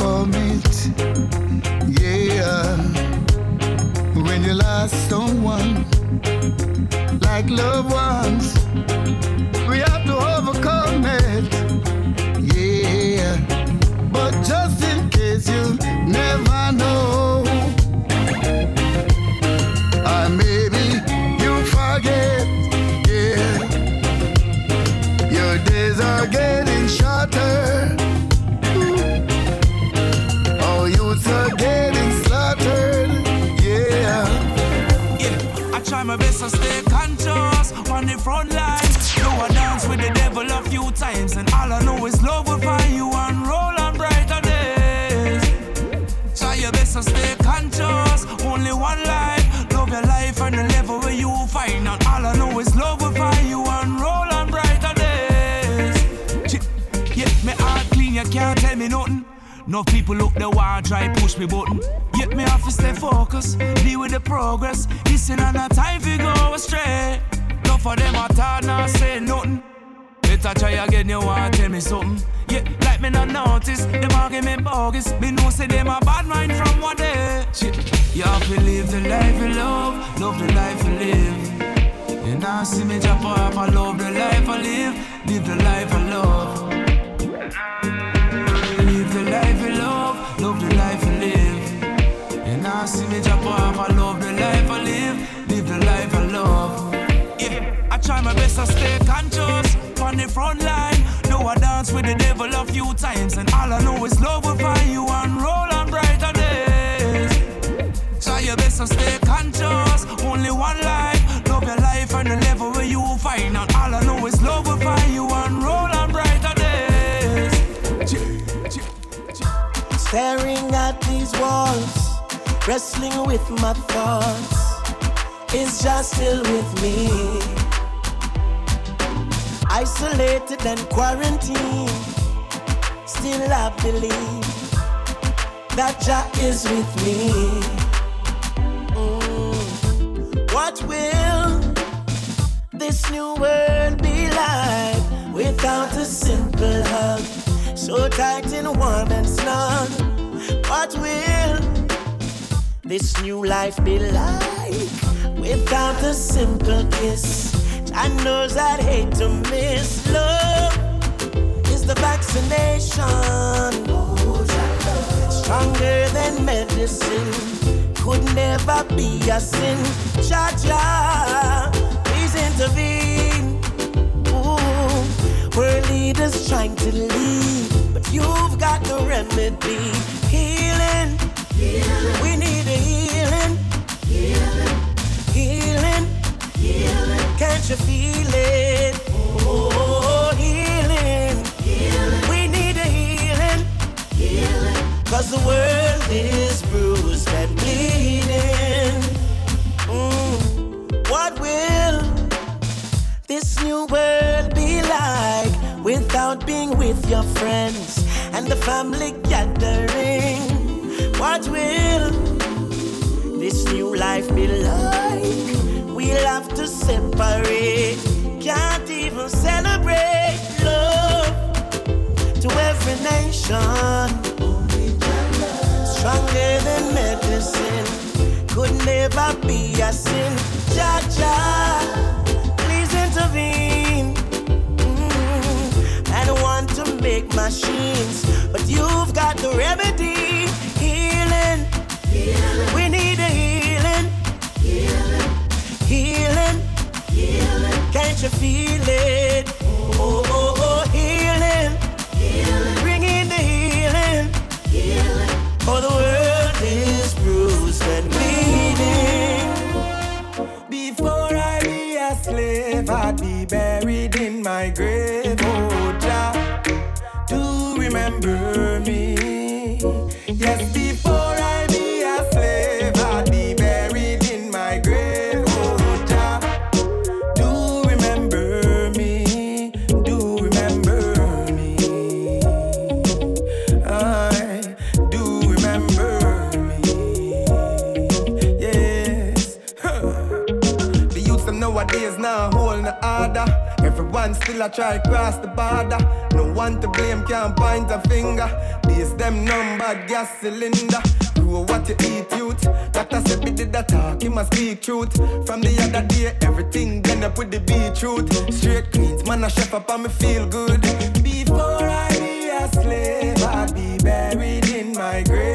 have to overcome it. Yeah, when you lost someone, like loved ones, we have to overcome it. Yeah, but just in case you never know. A and all I know is love will find you and roll on brighter days. Try your best to stay conscious, only one life. Love your life and the level where you find, and all I know is love will find you and roll on brighter days. Yeah, me heart clean, you can't tell me nothing. No people look the wall, try push me button. Yet me have to stay focused, deal with the progress. Listen and not time fi go astray. No for them I talk, not say nothing. Better try again, you want tell me something. Yeah, like me not notice, them argument bogus. Me know say them a bad mind from what they. Shit, you have to live the life you love, love the life you live. You now see me jump up, I love the life I live, live the life I love. Live the life you love, love the life you live. You now see me jump up, I love the life I live, live the life I love. Yeah, I try my best to stay conscious on the front line. Know I dance with the devil a few times, and all I know is love will find you and roll on brighter days. Try your best to stay conscious, only one life. Love your life and the level where you find, and all I know is love will find you and roll on brighter days. Staring at these walls, wrestling with my thoughts. Is just still with me. Isolated and quarantined, still I believe that Jah is with me. Mm. What will this new world be like without a simple hug? So tight and warm and snug. What will this new life be like without a simple kiss? I knows I'd hate to miss. Love is the vaccination. Stronger than medicine. Could never be a sin. Jah Jah, please intervene. Ooh, we're leaders trying to lead, but you've got the remedy. Healing, we need a healing. you're. Oh, healing. We need healing. the world is bruised and bleeding. Mm. What will this new world be like without being with your friends and the family gathering? What will this new life be like? We'll have to separate, can't even celebrate love to every nation. Stronger than medicine, could never be a sin. Jah Jah, please intervene. Mm, I don't want to make machines, but you've got the remedy. Can't you feel it? Oh, oh, oh, healing. Bring in the healing. For the world is bruised and bleeding. Before I be a slave, I'd be buried in my grave. Still a try cross the border. No one to blame, can't point a finger. These them number gas cylinder. Grow what you eat, youth. I said, be did that talk, you must speak truth. From the other day, everything done up with the beetroot. Straight cleans, man, a chef up and me feel good. Before I be a slave, I'd be buried in my grave.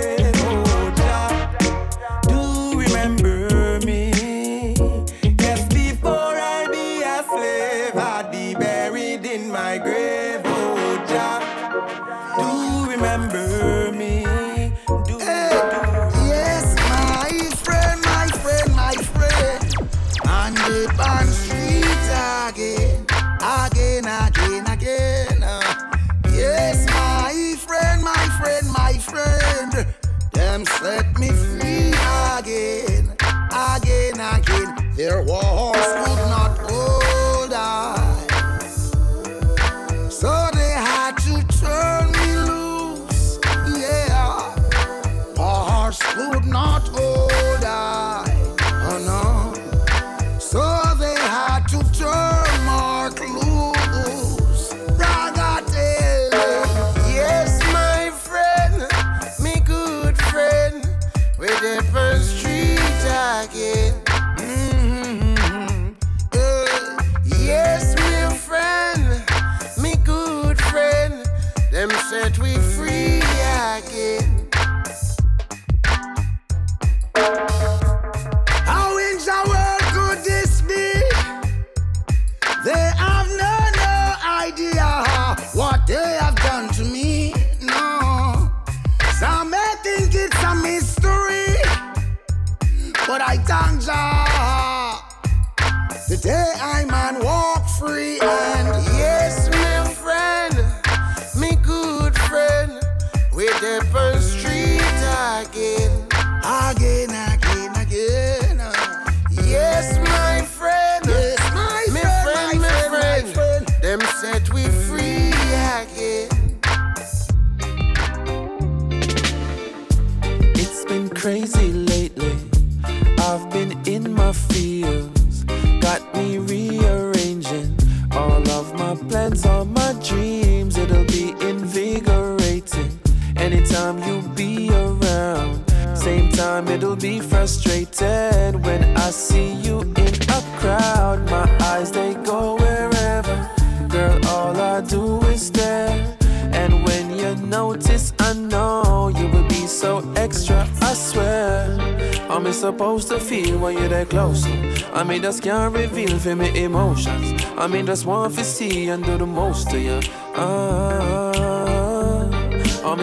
I mean, just can't reveal for me emotions. I mean, just want to see and do the most to you. Ah,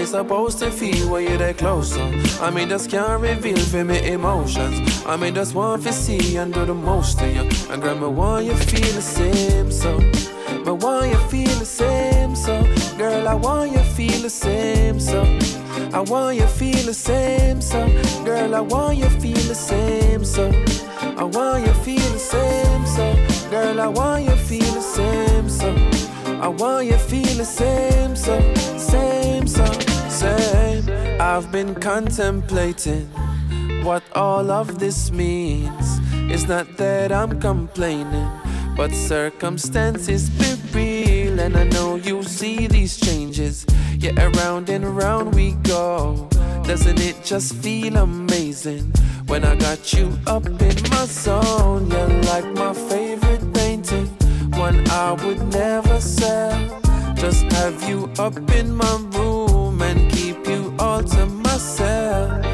me supposed to feel when you're that close? I mean, just can't reveal for me emotions. I mean, just want to see and do the most to you. And grandma, want you feel the same, so. But want you feel the same, so girl, I want you feel the same, so I want you feel the same, so girl, I want you feel the same, so I want you feel the same, so girl, I want you feel the same, so I want you feel the same, so same, so same. I've been contemplating what all of this means. It's not that I'm complaining, but circumstances be real, and I know you see these changes. Yeah, around and around we go. Doesn't it just feel amazing when I got you up in my zone? You're like my favorite painting, one I would never sell. Just have you up in my room and keep you all to myself.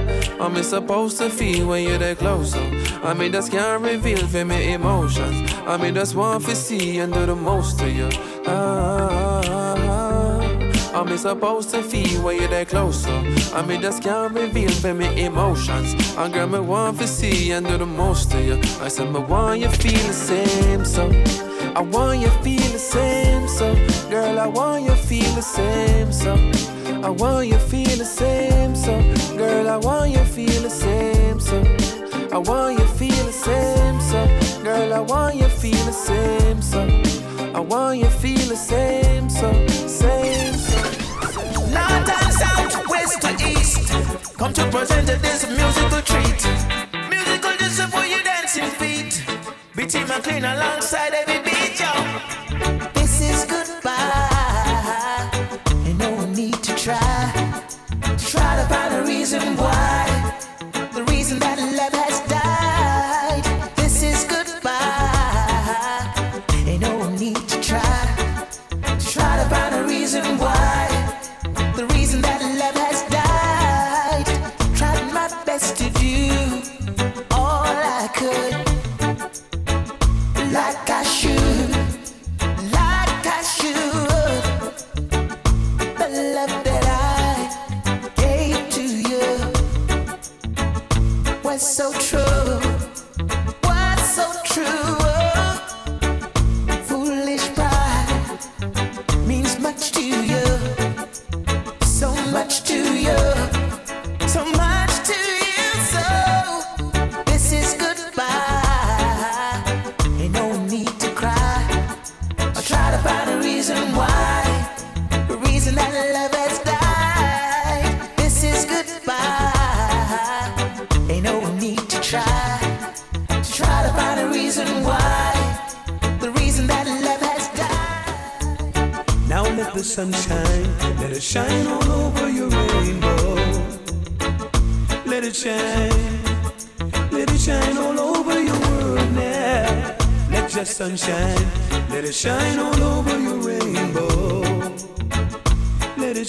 I'm supposed to feel when you're there closer. I mean, just can't reveal for me emotions. I mean, just one for see and do the most to you. Ah. I'm supposed to feel when you're there closer. I mean, just can't reveal for me emotions. And girl, me want to see and do the most to you. I said, me want you feel the same, so I want you feel the same, so girl, I want you feel the same, so I want you feel the same, so girl, I want you feel the same, so I want you feel the same, so girl, I want you feel the same, so I want you feel the same, so same. North and south, west to east. Come to present this musical treat. Musical just for your dancing feet. BT McLean alongside every beat, yo. This is goodbye. And no need to try. To Try to find a reason why.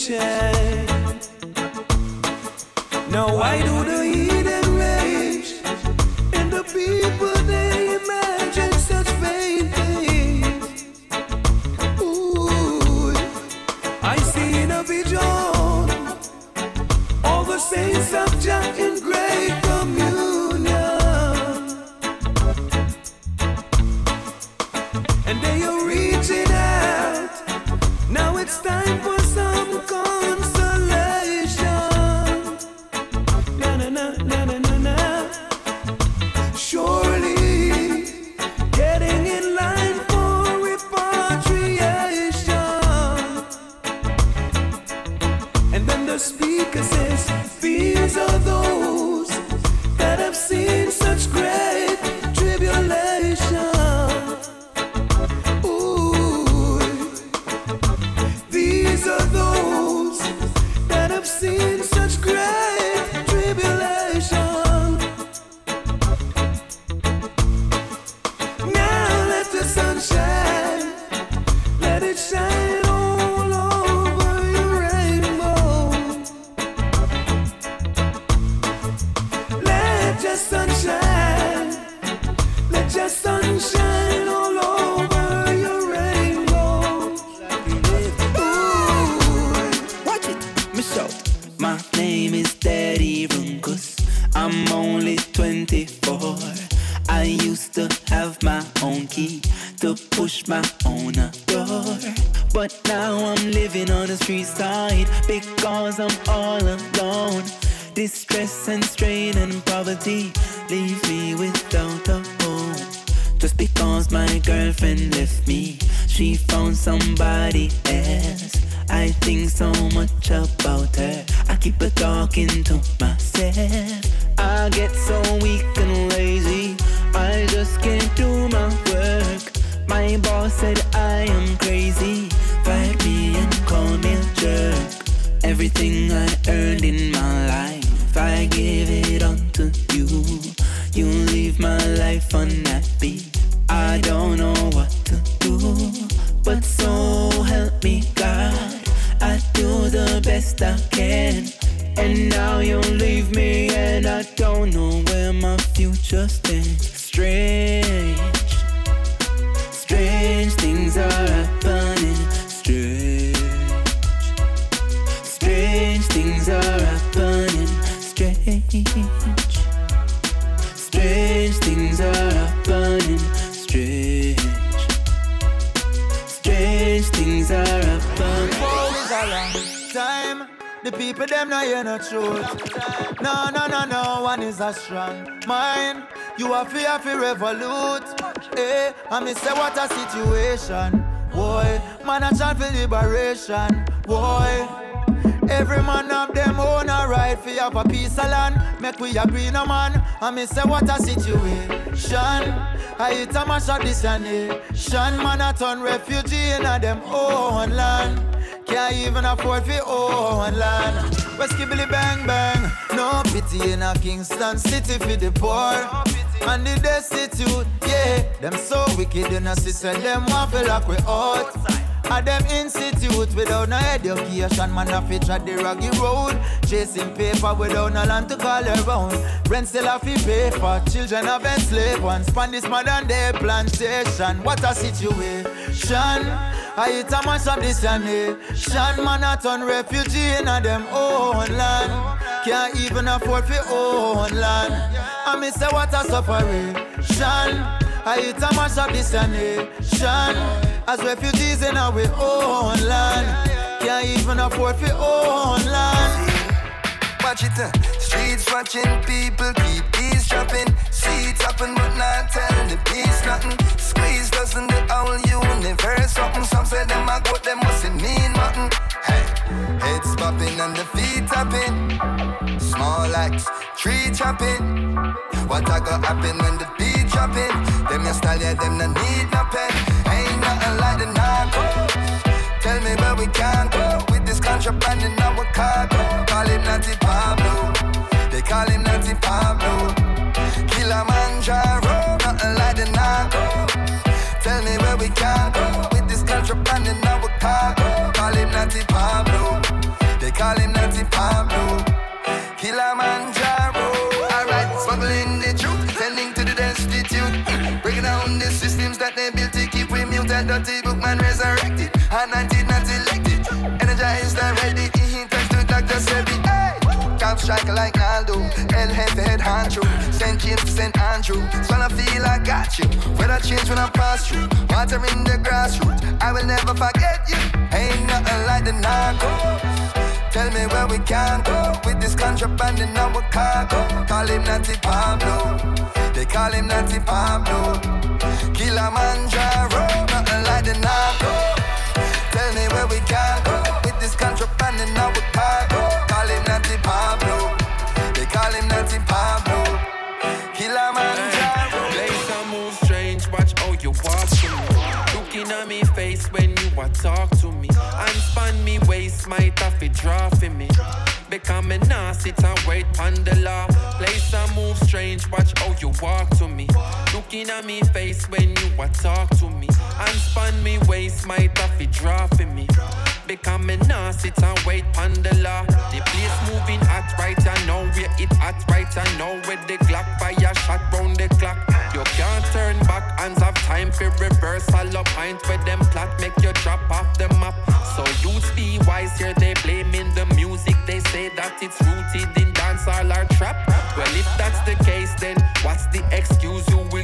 Let me say what a situation. I hit a mash up this a nation. Man a turn refugee in a them own land. Can't even afford fi own land. West Kibble bang bang. No pity in a Kingston city for the poor. And the destitute, yeah. Them so wicked in a system, them to lock we out. And them institute without no education, man a fit tread the raggy road. Chasing paper without no land to call around. Rent still have to pay for children of enslaved ones. Span this modern day plantation. What a situation. I hit a mash up this and. Man a turn refugee in a them own land. Can't even afford for own land. I me say what a separation. I hit a mash up this and. As refugees in our own land. Can't even afford for own land. Watch it, uh. streets watching people keep eavesdropping. Seats happen but not telling the peace nothing. Squeeze doesn't the whole universe something. Some say them a go, them mustn't mean nothing. Hey, heads popping and the feet tapping. Small axe, tree chopping. What I got happen when the beat dropping? Them your style, yeah, them no need no we can't go with this contraband in our cargo. Call him Natty Pablo. They call him Natty Pablo. Cop striker like Naldo. El Jefe head Andrew. St. James St. Andrew. So I feel I got you. Weather change when I pass through. Water in the grassroots. I will never forget you. Ain't nothing like the narcos. Tell me where we can go with this contraband in our cargo. Call him Natty Pablo. They call him Natty Pablo. Kilimanjaro, nothing like the narco. Tell me where we can go with this contraband in our cargo. Call him Natty Pablo. Talk to me. And span me waist, might have it draw for me. Because me nah sit and wait on the law. Place I move strange, watch how you walk to me. Looking at me face when you a talk to me. And span me waist, might have it draw for me. Because me nah sit and wait on the law. The place moving hot right I know where it hot right I know where the Glock fire shot round the clock. You can't turn back, hands have time for reversal of pint where them plot make you drop off the map. So youths be wise here, they blaming the music. They say that it's rooted in dancehall or trap. Well, if that's the case, then what's the excuse you will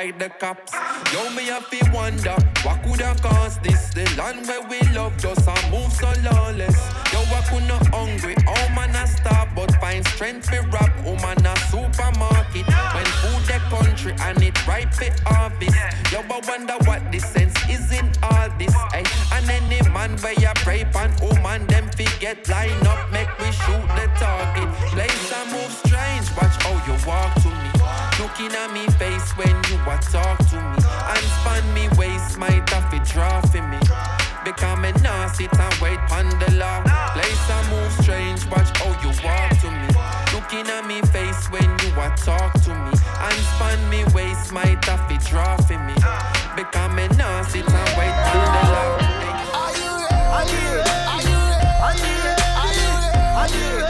by the cops. Yo, me have to wonder, what could have caused this? The land where we love just a move so lawless. Yo, I could not hungry, oh man I starve, but find strength for rap, oh man a supermarket. When food the country and it ripe for harvest. Yo, I wonder what the sense is in all this. Ay. And any man where you pray pan, oh man, them forget line up, make we shoot the target. Place and move Looking at me face when you a talk to me. And span me waist, to draw for me. Because me nah sit and wait on the law. Place and move strange, watch how you walk to me. Looking at me face when you a talk to me. And span me waist, to draw for me. Because me nah sit and wait on the law. Are you ready? Are you ready? Are you ready? Are you ready? Are you ready?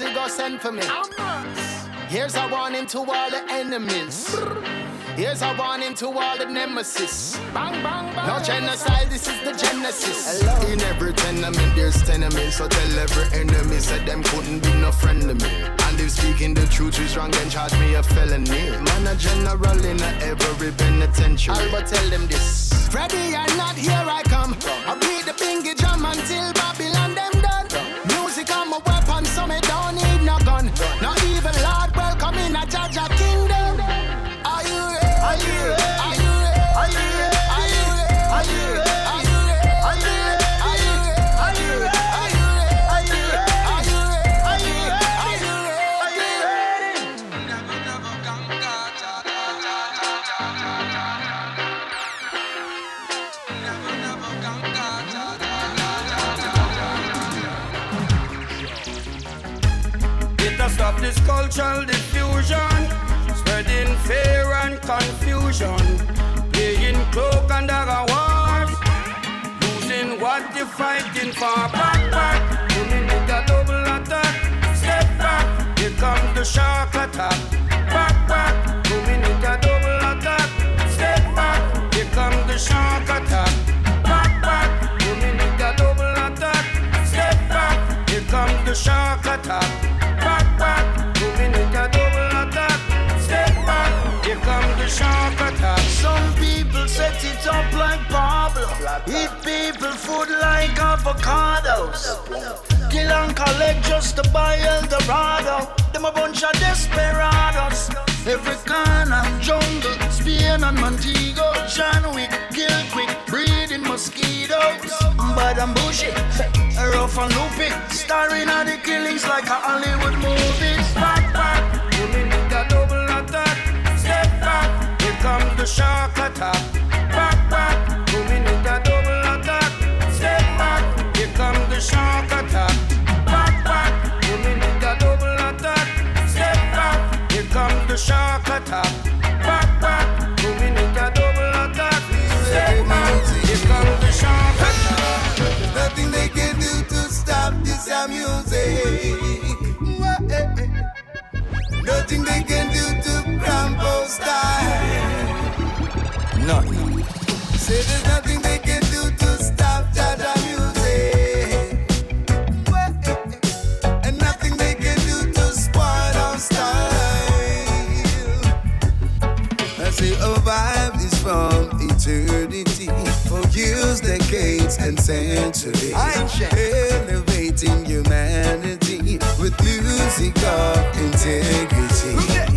Rosie go send for me. Here's a warning to all the enemies. Here's a warning to all the nemesis. Bang, bang, bang. No genocide, this is the genesis. In every tenement there's enemies, so tell every enemy said them couldn't be no friend to me. And if speaking the truth is wrong, then charge me a felony. Man a general in a every penitentiary. Alba tell them this. Ready or not, here I come. I beat the bingy drum until confusion, playing cloak and dagger wars, losing what you're fighting for. Back, back, women with a double attack. Step back, here comes the shark attack. Back, back, double attack. Step back, here comes the shark attack. Back, back, double attack. Step back, here comes the shark attack. Avocados. Kill and collect just to buy Eldorado. Them a bunch of desperados. Every corner, jungle, Spain and Montego. John Wick, kill quick, breeding mosquitoes. Bad and bushy, rough and loopy. Starring at the killings like a Hollywood movies. Back, back, moving with a double attack. Step back, here comes the shark attack. Years, decades, and centuries. Elevating humanity with music of integrity.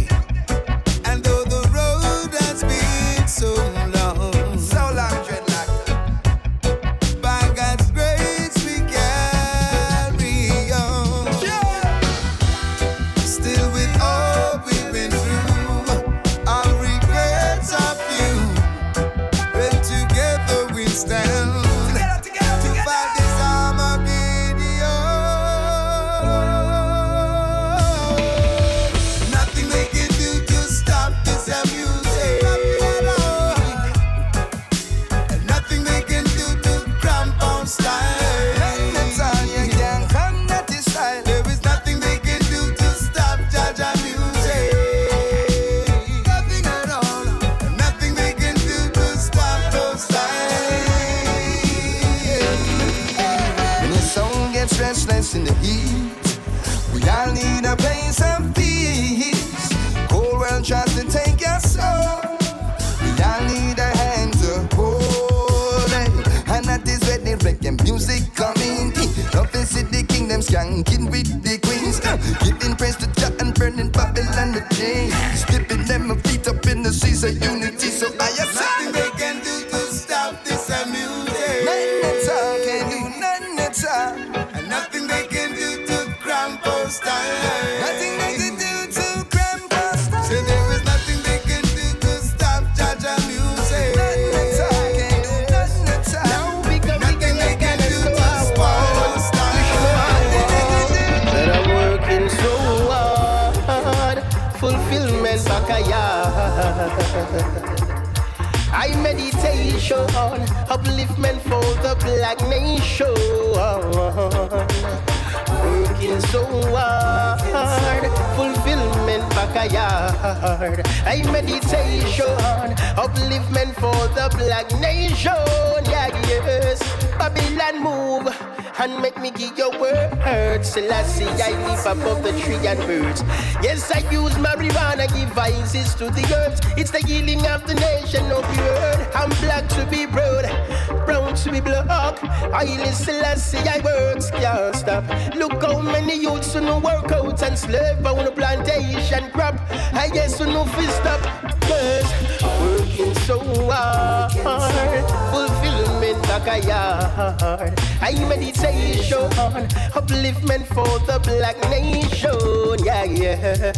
upliftment for the black nation. Yeah, yeah.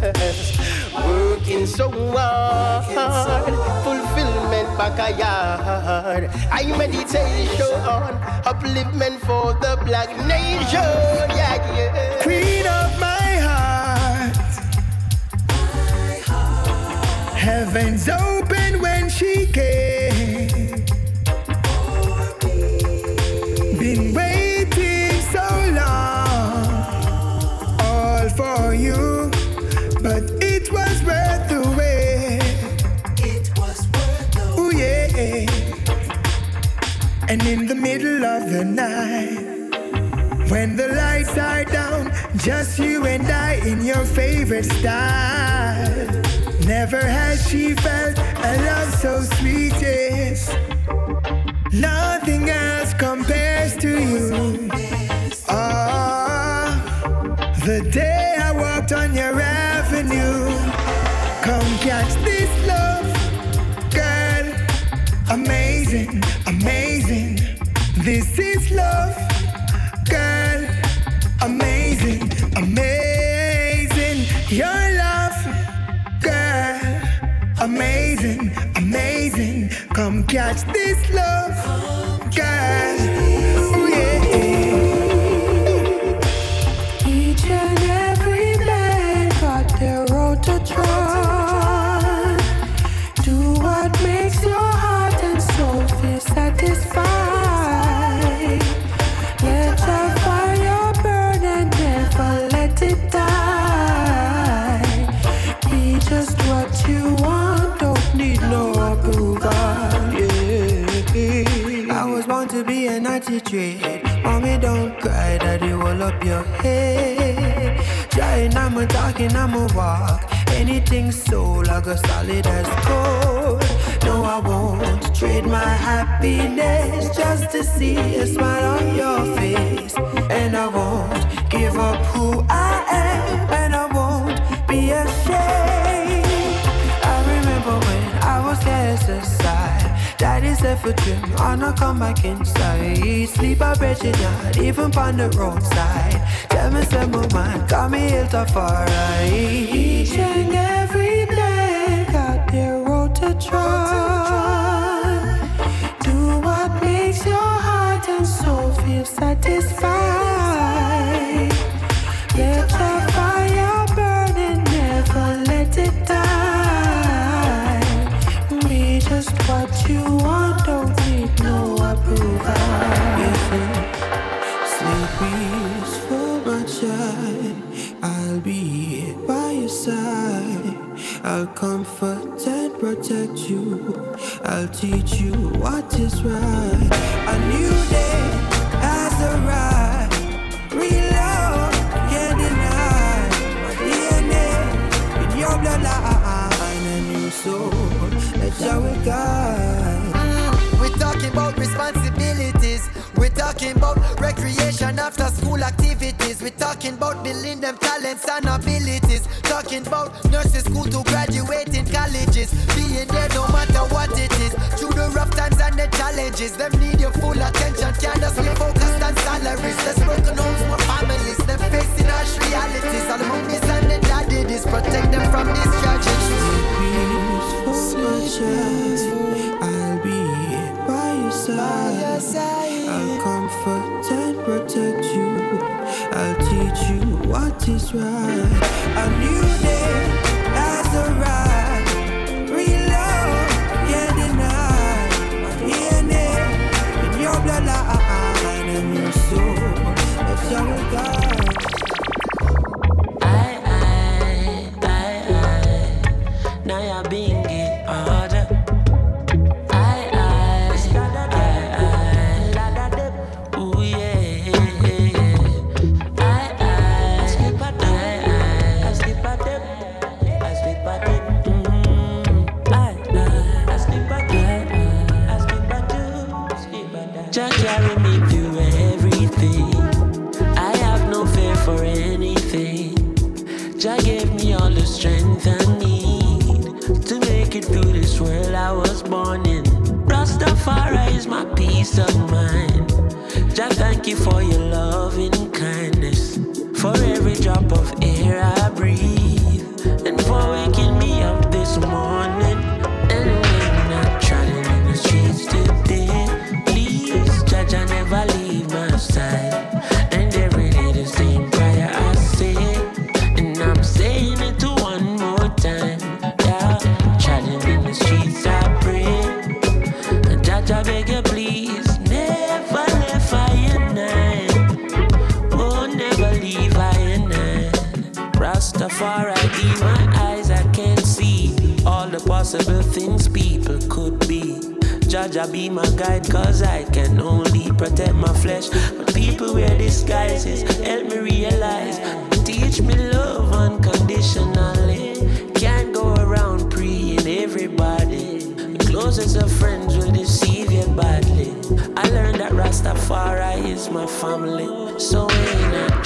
Working so hard, fulfillment backyard. I meditation on upliftment for the black nation. Yeah, yeah. Queen of my heart. My heart. Heaven's open when she came. middle of the night. When the lights are down, just you and I in your favorite style. Never has she felt a love so sweet, yes. Nothing else compares to you. Oh, the day I walked on your avenue. Come catch this love, girl. Amazing this is love, girl. Amazing, amazing. Your love, girl. Amazing, amazing. Come catch this love. i'm a walk, anything so like a solid as gold. No, I won't trade my happiness just to see a smile on your face, and I won't give up who I am. is left for trim, and I come back inside. Sleep I bet you even on the roadside. Tell me, say my got me hit a far right. Each and every day got their road to try. Do what makes your heart and soul feel satisfied. comfort and protect you. I'll teach you what is right. A new day has arrived. Real love can't deny. My DNA in your bloodline. A new soul that shall mm, we guide. We're talking about responsibilities. We're talking about recreation after school activities. We're talking about building them talents and abilities. Talking about nurses school to graduating colleges. Being there no matter what it is. Through the rough times and the challenges. Them need your full attention. Can't just be focused on salaries. Let's broken homes, more families. Them facing harsh realities. All the mummies and the daddies. Protect them from these tragedies. I'll be by your side. I'll comfort and protect you. I'll teach you what is right. A new of thank you for your loving kindness, for every drop of air Jah Jah be my guide, cause I can only protect my flesh. But people wear disguises, help me realize. Teach me love unconditionally. Can't go around preying everybody. The closest of friends will deceive you badly. I learned that Rastafari is my family. So when I'm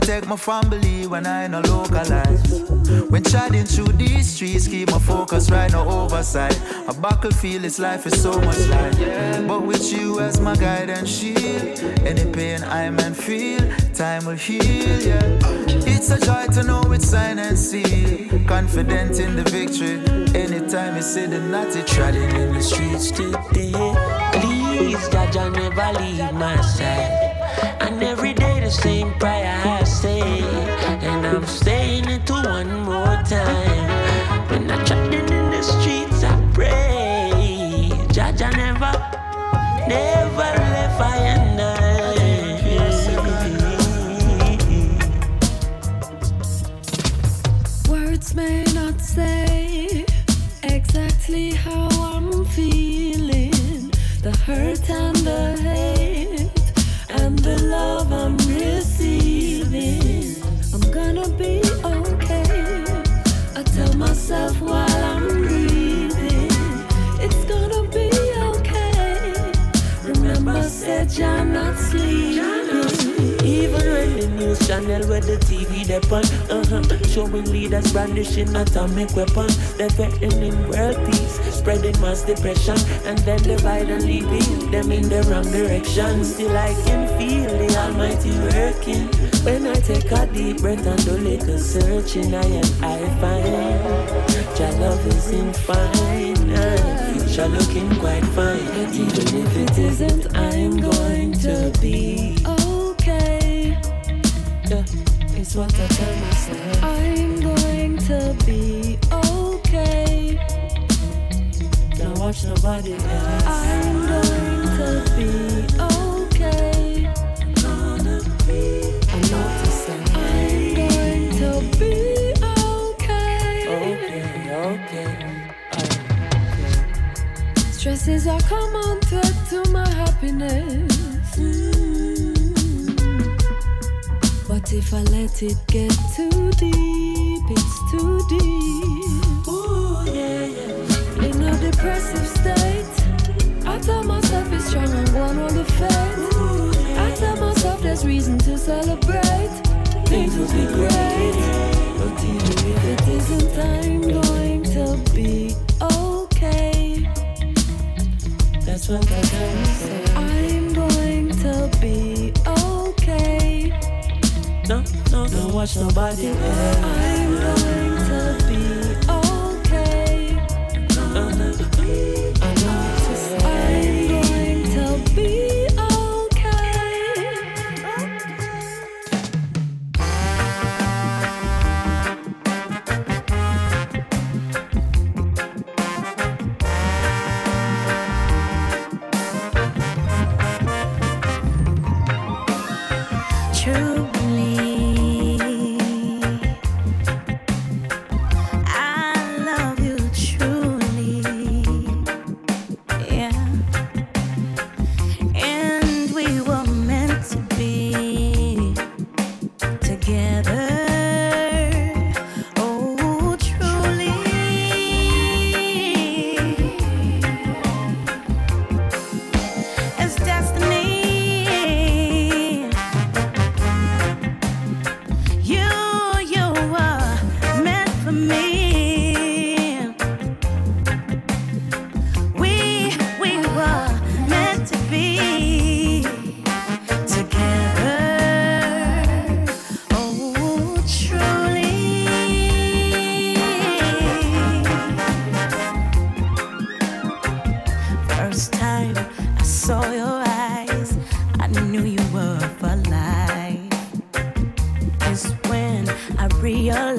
Protect my family when I no localize. When chatting through these streets, keep my focus right, no oversight. A battlefield, this life is so much light. But with you as my guide and shield, any pain I man feel, time will heal. Yeah. It's a joy to know it's sign and seal. Confident in the victory. Anytime you see the naughty Trotting in the streets today. Please, Jah Jah, never leave my side. And every day the same prayer I. And I'm saying it to one more time. When I'm trotting in the streets, I pray. Never, never left I and news channel where the TV depend, uh-huh, showing leaders brandishing atomic weapons, they're threatening world peace, spreading mass depression, and then divide and leading them in the wrong direction. Still I can feel the Almighty working. When I take a deep breath and do little searching, I and I find your love is infinite, future looking quite fine. Even if it isn't, I'm going to be doctor, what I tell myself. I'm going to be okay. Don't watch nobody else. I'm going to be okay. I'm not the same. I'm going to be okay. Okay, okay. okay. Stresses are common threat to my happiness. If I let it get too deep, it's too deep. Ooh, yeah, yeah. In a depressive state, I tell myself it's strong and one on the faith. I tell myself there's reason to celebrate. Things will be great. But even if it isn't, I'm going to be okay. That's what I gotta say. I'm going to be. Don't watch nobody else. I'm going to be real.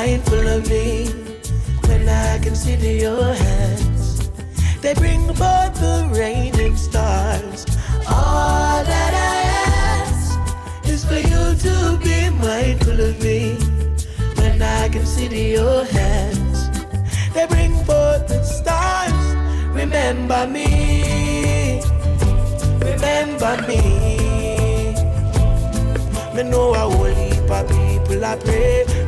Mindful of me when I consider your hands. They bring about the rain and stars. All that I ask is for you to be mindful of me when I consider your hands. They bring forth the stars. Remember me. Remember me. Me know whole heap of people I pray.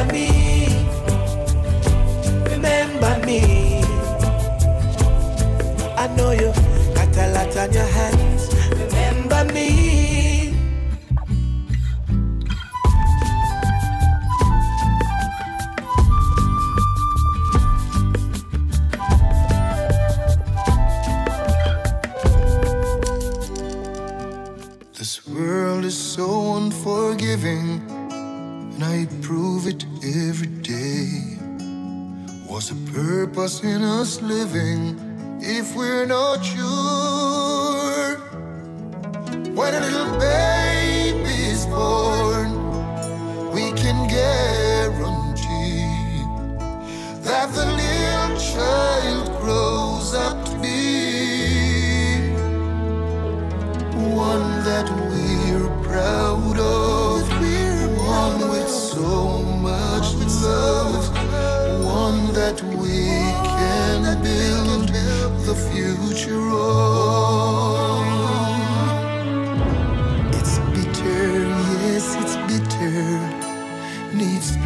Remember me. Remember me. I know you got a lot on your hands. The purpose in us living if we're not sure?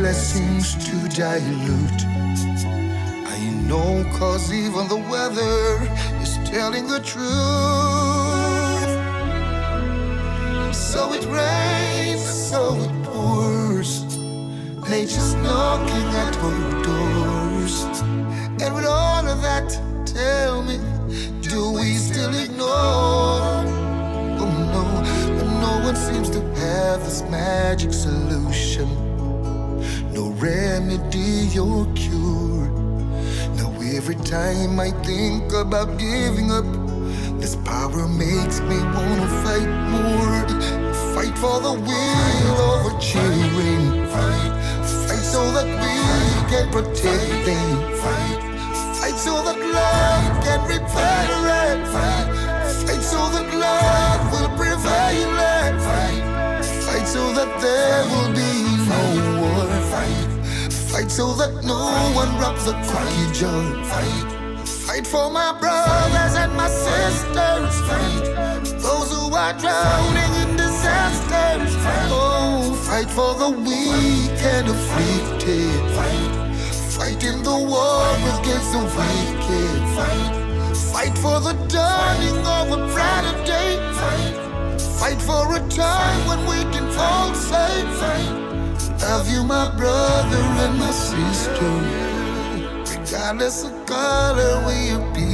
Blessings to dilute. I know, cause even the weather is telling the truth. So it rains, so it pours. Nature's knocking at our doors. And with all of that, tell me, do we still ignore? Oh no, but no one seems to have this magic solution. Remedy or cure. Now every time I think about giving up, this power makes me wanna fight more. Fight for the will of our children. Fight, fight so that we can protect them. Fight, fight so that love can reverberate. Fight, fight so that love will prevail. Fight, fight so that there will be. Fight, fight so that no one robs the jar. Fight. Fight for my brothers and my sisters. Fight those who are drowning in disasters. Oh, fight for the weak and afflicted. Fight, fight in the war against the wicked. Fight, fight for the dawning of a brighter day. Fight, fight for a time when we can all say, Love you, my brother and my sister. Regardless of color, we you?